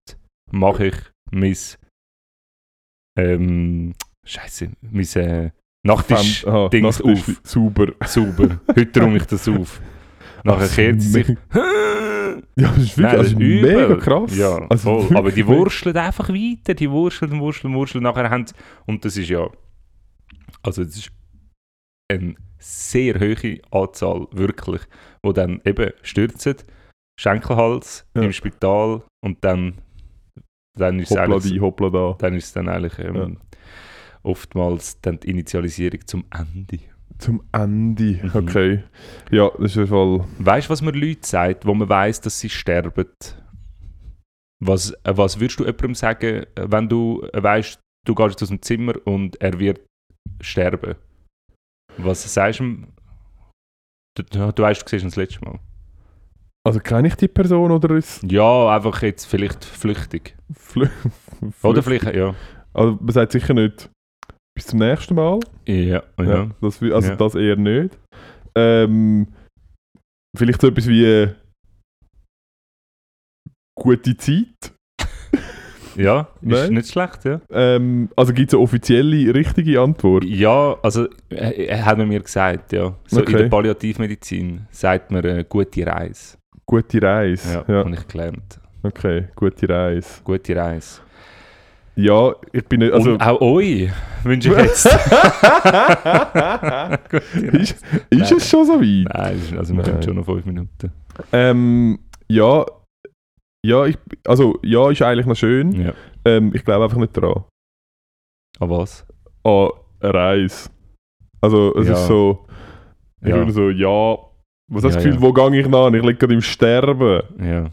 mache ich mein ähm, Scheiße, mein äh, Nachttisch Fan- aha, Dings Nachttisch auf. Sauber. sauber. Heute räume ich das auf. Nachher Also, kehrt sie sich. Ja, das ist wirklich Nein, das also ist übel. mega krass. Ja, also voll. Aber die wirklich wurschteln einfach weiter. Die wurschteln, und wurschteln. Nachher haben sie, und das ist ja, also das ist eine sehr hohe Anzahl, wirklich, wo dann eben stürzen, Schenkelhals Ja. im Spital und dann, dann ist es Hoppla eigentlich, die, hoppla da. dann ist es dann eigentlich ähm, oftmals dann die Initialisierung zum Ende. Zum Ende. Mhm. Okay. Ja, das ist jeden Fall. Weißt du, was man Leute sagt, wo man weiß, dass sie sterben? Was, äh, was würdest du jemandem sagen, äh, wenn du äh, weißt, du gehst jetzt aus dem Zimmer und er wird sterben? Was sagst du ihm? Du, du weißt, du siehst ihn das letzte Mal. Also kenne ich die Person oder ist Ja, einfach jetzt vielleicht flüchtig. Flü Oder Flü- vielleicht, ja. Also man sagt sicher nicht bis zum nächsten Mal. Ja, ja. Ja, das, also Ja. das eher nicht. ähm, vielleicht so etwas wie äh, gute Zeit. Ja, ist Nein. nicht schlecht, ja. Ähm, also gibt es eine offizielle, richtige Antwort? Ja, also äh, äh, hat man mir gesagt, ja. So Okay. in der Palliativmedizin sagt man äh, gute Reise. Gute Reise. Ja, Ja, habe ich gelernt. okay, gute Reise. Gute Reise. Ja, ich bin nicht. Also, Und auch euch wünsche ich jetzt. ist ist es schon so weit? Nein, also wir haben schon noch fünf Minuten. Ähm, ja, ja, ich, also ja, ist eigentlich noch schön. Ja. Ähm, ich glaube einfach nicht dran. Aber was? An Reise. Also es Ja. ist so, ich Ja. bin so, ja, was hast du Ja, das Gefühl, ja. wo gehe ich nach? Ich liege gerade im Sterben. Ja.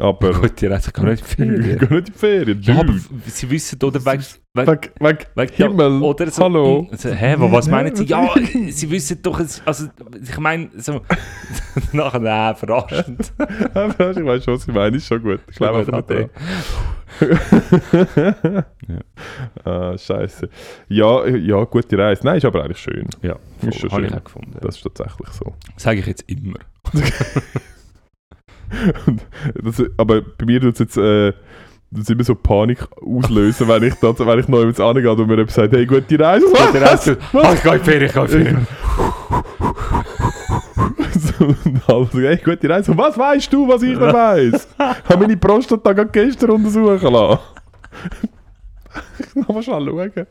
Aber Gut, ihr habt gar nicht ich Ferien. gehe nicht in die Ferien. Ja, aber sie wissen, oder wegen, Weg, weg, wegen Himmel, oder so, hallo. Also, hä, wa- was meinen sie? Ja, sie wissen doch, also, ich meine, so, nachher, nein, verarschend. Aber ich weiß schon, was ich meine, ist schon gut. Ich glaube einfach nicht dran. ah, scheiße. Ja, ja, gute Reise. Nein, ist aber eigentlich schön. Ja, Ist schon habe ich schön. auch gefunden. Das ist tatsächlich so. sage ich jetzt immer. Das, aber bei mir tut es jetzt äh, tut's immer so Panik auslösen, wenn ich, da, wenn ich noch jemand angehe und mir jemand sagt, hey, gute Reise. Der Rest, ah, ich gehe in Ferien, ich gehe in Ferien. und alle so, hey, gute Reise. Was weißt du, was ich nicht weiss? Ich habe meine Prostata gerade gestern untersuchen lassen. ich muss mal schnell schauen.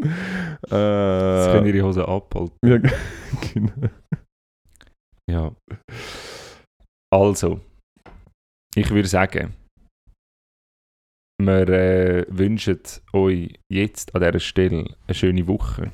Sie können äh, ihre Hose abhalten. ja, genau. Ja. Also, ich würde sagen, wir äh, wünschen euch jetzt an dieser Stelle eine schöne Woche.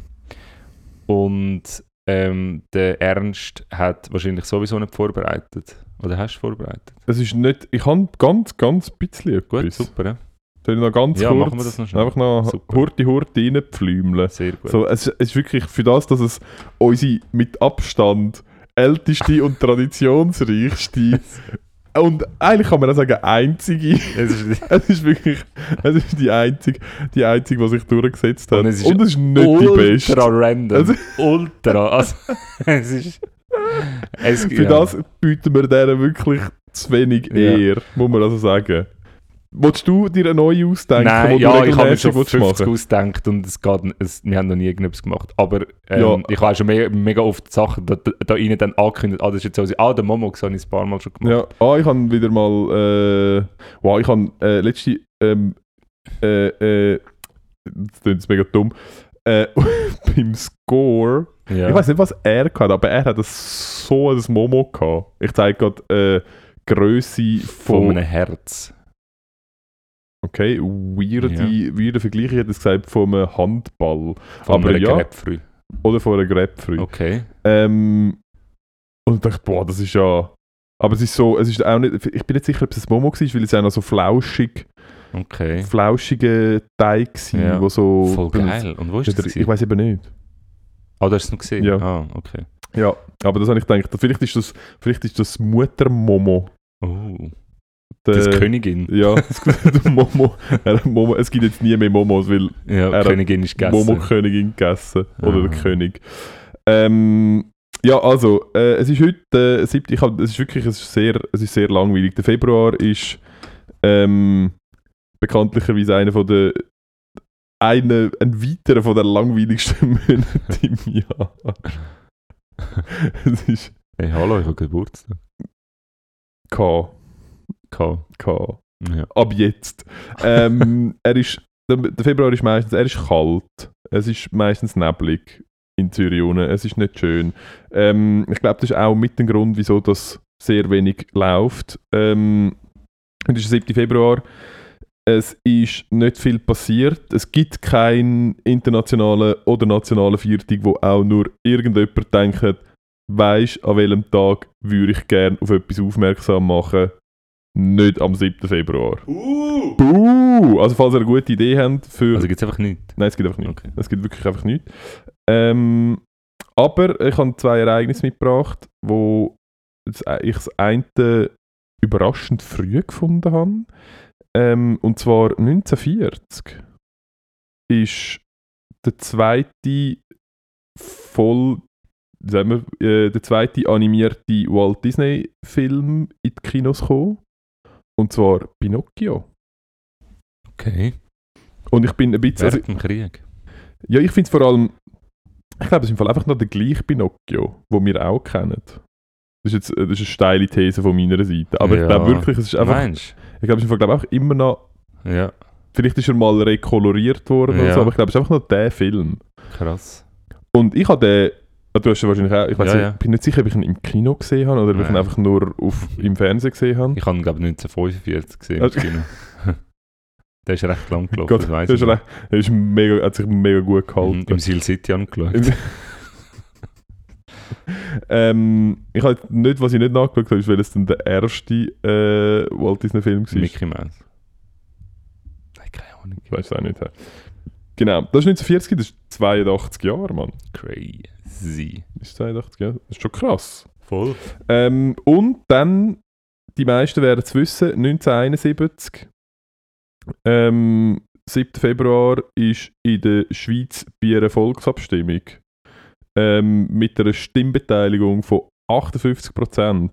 Und ähm, der Ernst hat wahrscheinlich sowieso nicht vorbereitet. Oder hast du vorbereitet? Es ist nicht, ich habe ganz, ganz bisschen Gut, etwas. super. Ja? Soll ich noch ganz Ja, kurz machen wir das noch schnell. einfach noch Super. Hurti Hurti reinpflümeln. Sehr gut. So, es, es ist wirklich für das, dass es unsere mit Abstand älteste und traditionsreichste und eigentlich kann man auch sagen einzige, Es ist, es ist wirklich, es ist die einzige, die einzige, die sich durchgesetzt hat. Und Und es es ist ist, nicht die ultra beste. random. Also- ultra. Also, es ist... Es, Für ja. das bieten wir denen wirklich zu wenig Ja. Ehr, muss man also sagen. Willst du dir eine neue ausdenken, Nein, ja, ich habe mir schon regelmäßig 50 willst machen ausgedacht und es geht, es, wir haben noch nie irgendetwas gemacht. Aber ähm, Ja. ich weiß schon mega, mega oft Sachen, da, da, da ihnen dann angekündigt, ah, das ist jetzt so, ah, der Momox habe ich ein paar Mal schon gemacht. Ja, ah, ich habe wieder mal, äh, wow, ich habe äh, letzte, ähm, äh, äh, das klingt jetzt mega dumm, äh, beim Score, Ja. ich weiß nicht, was er hatte, aber er hat das so ein Momo gehabt. Ich zeige gerade äh, Größe von von, einem Herz. Okay, weirde, weirde Vergleich, ich hätte es gesagt, von einem Handball Von Aber einem ja. Grapefruit. oder von einer Grapefruit. Okay. Ähm, und ich dachte, boah, das ist ja, aber es ist so, es ist auch nicht, ich bin nicht sicher, ob es ein Momo war, weil es ja noch so flauschig Okay. flauschiger Teig gsi, Ja. wo so... Voll geil. Und wo ist das? Ich gewesen? weiß eben nicht. Ah, du hast es noch gesehen? Ja. Ah, okay. Ja, aber das habe ich gedacht. Vielleicht ist das, vielleicht ist das Muttermomo. Oh, Der, das Königin. Ja, das, Momo, er, Momo. Es gibt jetzt nie mehr Momos, weil Ja, Er Königin ist gegessen. Momo-Königin gegessen. Oder Ah. der König. Ähm, ja, also, äh, es ist heute, äh, siebte, ich hab, es ist wirklich es ist sehr, es ist sehr langweilig. Der Februar ist ähm, bekanntlicherweise einer von der eine, ein weiterer von der langweiligsten Monate im Jahr. es ist Hey, hallo, ich habe Geburtstag. K. K. Ja. Ab jetzt. Ähm, er ist, der, Februar ist meistens, er ist kalt. Es ist meistens neblig in Zürich unten. Es ist nicht schön. Ähm, ich glaube, das ist auch mit dem Grund, wieso das sehr wenig läuft. Ähm, es ist der 7. Februar. Es ist nicht viel passiert. Es gibt keinen internationalen oder nationalen Viertag, wo auch nur irgendjemand denkt, weisst, an welchem Tag würde ich gerne auf etwas aufmerksam machen. Nicht am 7. Februar. Uh! Buh! Also falls ihr eine gute Idee habt für... Also gibt es einfach nichts. Nein, es gibt einfach nichts. Okay. Es gibt wirklich einfach nichts. Ähm, aber ich habe zwei Ereignisse mitgebracht, wo das- ich das eine überraschend früh gefunden habe. Ähm, und zwar 1940 ist der zweite voll, sagen wir, äh, der zweite animierte Walt Disney Film in die Kinos gekommen. Und zwar Pinocchio. Okay. Und ich bin ein bisschen, also, Während dem Krieg. ja, ich finde es vor allem, ich glaube, es ist im Fall einfach noch der gleiche Pinocchio, den wir auch kennen. Das ist jetzt äh, das ist eine steile These von meiner Seite. Aber ich Ja. glaube wirklich, es ist einfach, Meinst ich glaube, es ist im Fall, glaube ich, auch immer noch? Ja, vielleicht ist er mal rekoloriert worden oder Ja. so, aber ich glaube, es ist einfach noch der Film. krass. Und ich habe den, du hast ihn wahrscheinlich auch, ich weiß Ja, nicht, ja. bin nicht sicher, ob ich ihn im Kino gesehen habe oder ob ich ihn einfach nur auf, im Fernsehen gesehen habe. Ich habe ihn, glaube ich, 1945 gesehen. Also- im Kino. Der ist recht lang gelaufen, Gott, das weiss das ist ich. noch. recht- er ist mega, hat sich mega gut gehalten. Im Seal City angeschaut. Ähm, ich habe nicht, was ich nicht nachgeschaut habe, ist, welches denn der erste äh, Walt Disney Film war. Mickey Mouse. Nein, keine Ahnung. Ich weiß es auch nicht. Genau, das ist 1940, das ist 82 Jahre, Mann. Crazy. Das ist 82 Jahre, das ist schon krass. Voll. Ähm, und dann, die meisten werden es wissen, 1971, ähm, 7. Februar, ist in der Schweiz bei einer Volksabstimmung ähm, mit einer Stimmbeteiligung von 58%,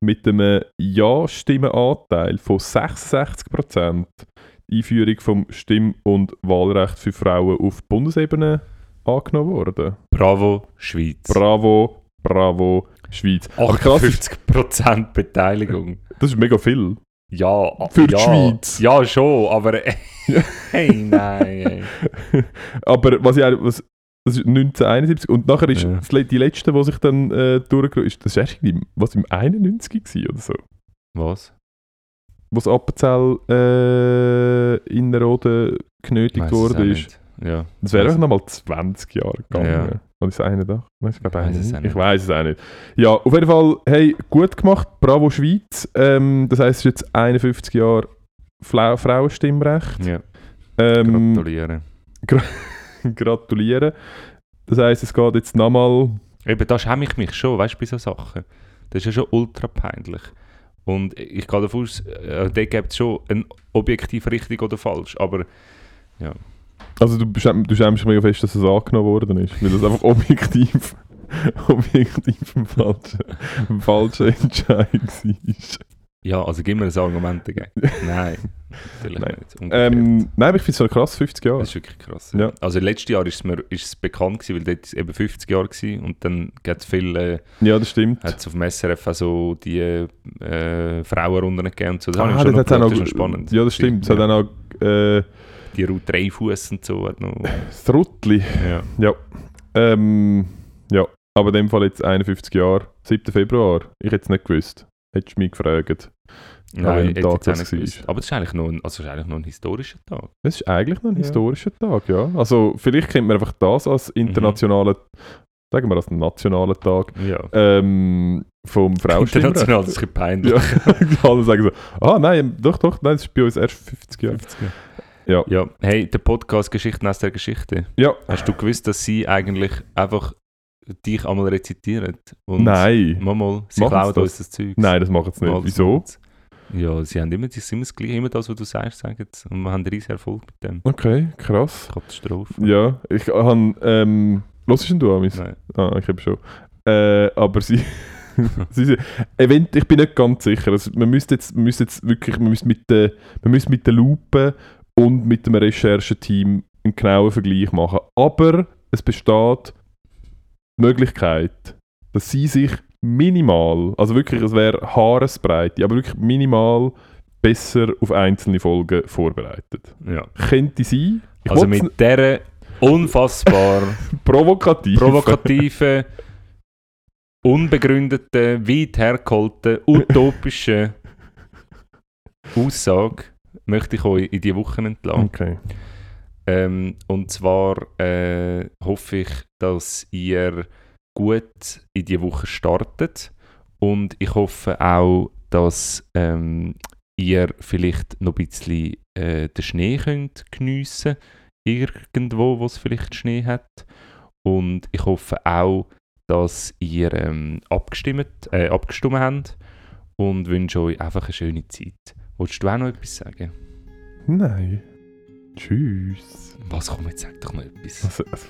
mit einem Ja-Stimmenanteil von 66%, die Einführung vom Stimm- und Wahlrecht für Frauen auf Bundesebene angenommen worden. Bravo, Schweiz. Bravo, bravo, Schweiz. Aber krass ist, 58% Beteiligung. das ist mega viel. Ja, Für die ja, Schweiz. Ja, schon, aber hey, nein. ey. Aber was ich auch- was, das ist 1971 und nachher ist Ja. die letzte, die sich dann äh, durchgegangen ist, das erst irgendwie, was im 91 gewesen oder so. Was? Wo das Appenzell äh, Innerrhoden genötigt Weiss es auch worden ist. Ja. Das wäre auch nochmal 20 Jahre gegangen. Ja. Und ist einer da? Nein, ich glaube Ich es Ich weiß es auch nicht. Ja, auf jeden Fall, hey, gut gemacht, bravo Schweiz. Ähm, das heisst, es ist jetzt 51 Jahre Fla Frauenstimmrecht. Ja, Ähm, gratulieren. gratulieren. Das heisst, es geht jetzt nochmal. Eben, da schäme ich mich schon, weißt du, bei so Sachen. Das ist ja schon ultra peinlich. Und ich gehe davon aus, äh, da gibt es schon ein objektiv richtig oder falsch, aber Also, du, du schämst mega fest, dass es angenommen worden ist, weil das einfach objektiv, objektiv ein falscher, ein falscher Entscheid war. Ja, also gib mir ein Argument dagegen. Nein, natürlich Nein. nicht. Ähm, nein, aber ich finde es so krass, 50 Jahre. Das ist wirklich krass. Ja. Also letztes Jahr ist es, mir, ist es bekannt gewesen, weil dort eben 50 Jahre gewesen und dann gibt es viele, äh, Ja, das stimmt. hat es auf dem SRF auch so die äh, Frauenrunden gegeben und so. Das, Ah, schon dort noch auch geschaut, das ist noch spannend. Ja, das stimmt. Es hat ja. dann auch äh, Die Ruth Dreifuss und so hat noch... das Ruttli. ja. Ähm, ja, aber in dem Fall jetzt 51 Jahre, 7. Februar. Ich hätte es nicht gewusst. Hättest du mich gefragt. Nein, hätte Tag jetzt nicht war. Aber das ist eigentlich noch ein, also ist eigentlich noch ein historischer Tag. Es ist eigentlich noch ein Ja. historischer Tag, ja. Also vielleicht kennt man einfach das als internationalen, sagen wir als nationalen Tag Ja. ähm, vom Frauenstimmrecht. International, das ist ein bisschen peinlich. Ja, alle sagen so, ah nein, doch, doch, nein, das ist bei uns erst 50 Jahre. Ja. Ja, hey, der Podcast Geschichten aus der Geschichte. Ja, Hast du gewusst, dass sie eigentlich einfach dich einmal rezitieren? Und nein, Mal, mal, sie Machen's klauen das? uns das Zeug. nein, das machen sie nicht. Mal, Wieso? Ja, sie haben immer, sie sind immer das Gleiche, immer das, was du sagst, sagen sie. Und wir haben riesen Erfolg mit dem. Okay, krass. Katastrophe. Ja, ich habe, ähm, hörst du Amis? Nein. Ah, ich habe schon. Äh, aber sie, sie event, ich bin nicht ganz sicher. Also, man müsste jetzt, man müsste jetzt wirklich, man müsste mit der, man müsste mit der Lupe und mit dem Rechercheteam einen genauen Vergleich machen. Aber es besteht Möglichkeit, dass sie sich minimal, also wirklich, es wäre Haaresbreite, aber wirklich minimal besser auf einzelne Folgen vorbereitet. Ja. Könnte sein. Ich Also mit dieser unfassbar provokativ. provokativen, unbegründeten, weit hergeholten, utopischen Aussage möchte ich euch in die Wochen entlassen. Okay. Ähm, und zwar äh, hoffe ich, dass ihr gut in die Woche startet. Und ich hoffe auch, dass ähm, ihr vielleicht noch ein bisschen äh, den Schnee könnt geniessen Irgendwo, wo es vielleicht Schnee hat. Und ich hoffe auch, dass ihr ähm, abgestimmt, äh, abgestimmt habt. Und wünsche euch einfach eine schöne Zeit. Wolltest du auch noch etwas sagen? Nein. Tschüss. Was komm, jetzt sag doch noch etwas. Also, also,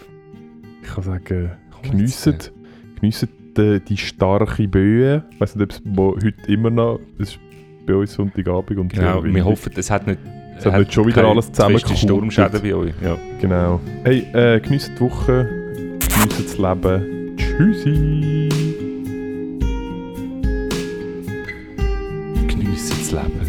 ich kann sagen, geniessen, die, die starke Böe. Ich weiß nicht, ob es heute immer noch. Es ist bei uns Sonntagabend und Genau, wir hoffen, es hat nicht... Es hat nicht schon wieder alles zu feste zusammengekocht. Sturmschäden bei euch. Ja. Genau. Hey, äh, geniessen die Woche, geniessen das Leben. Tschüssi. Geniessen das Leben.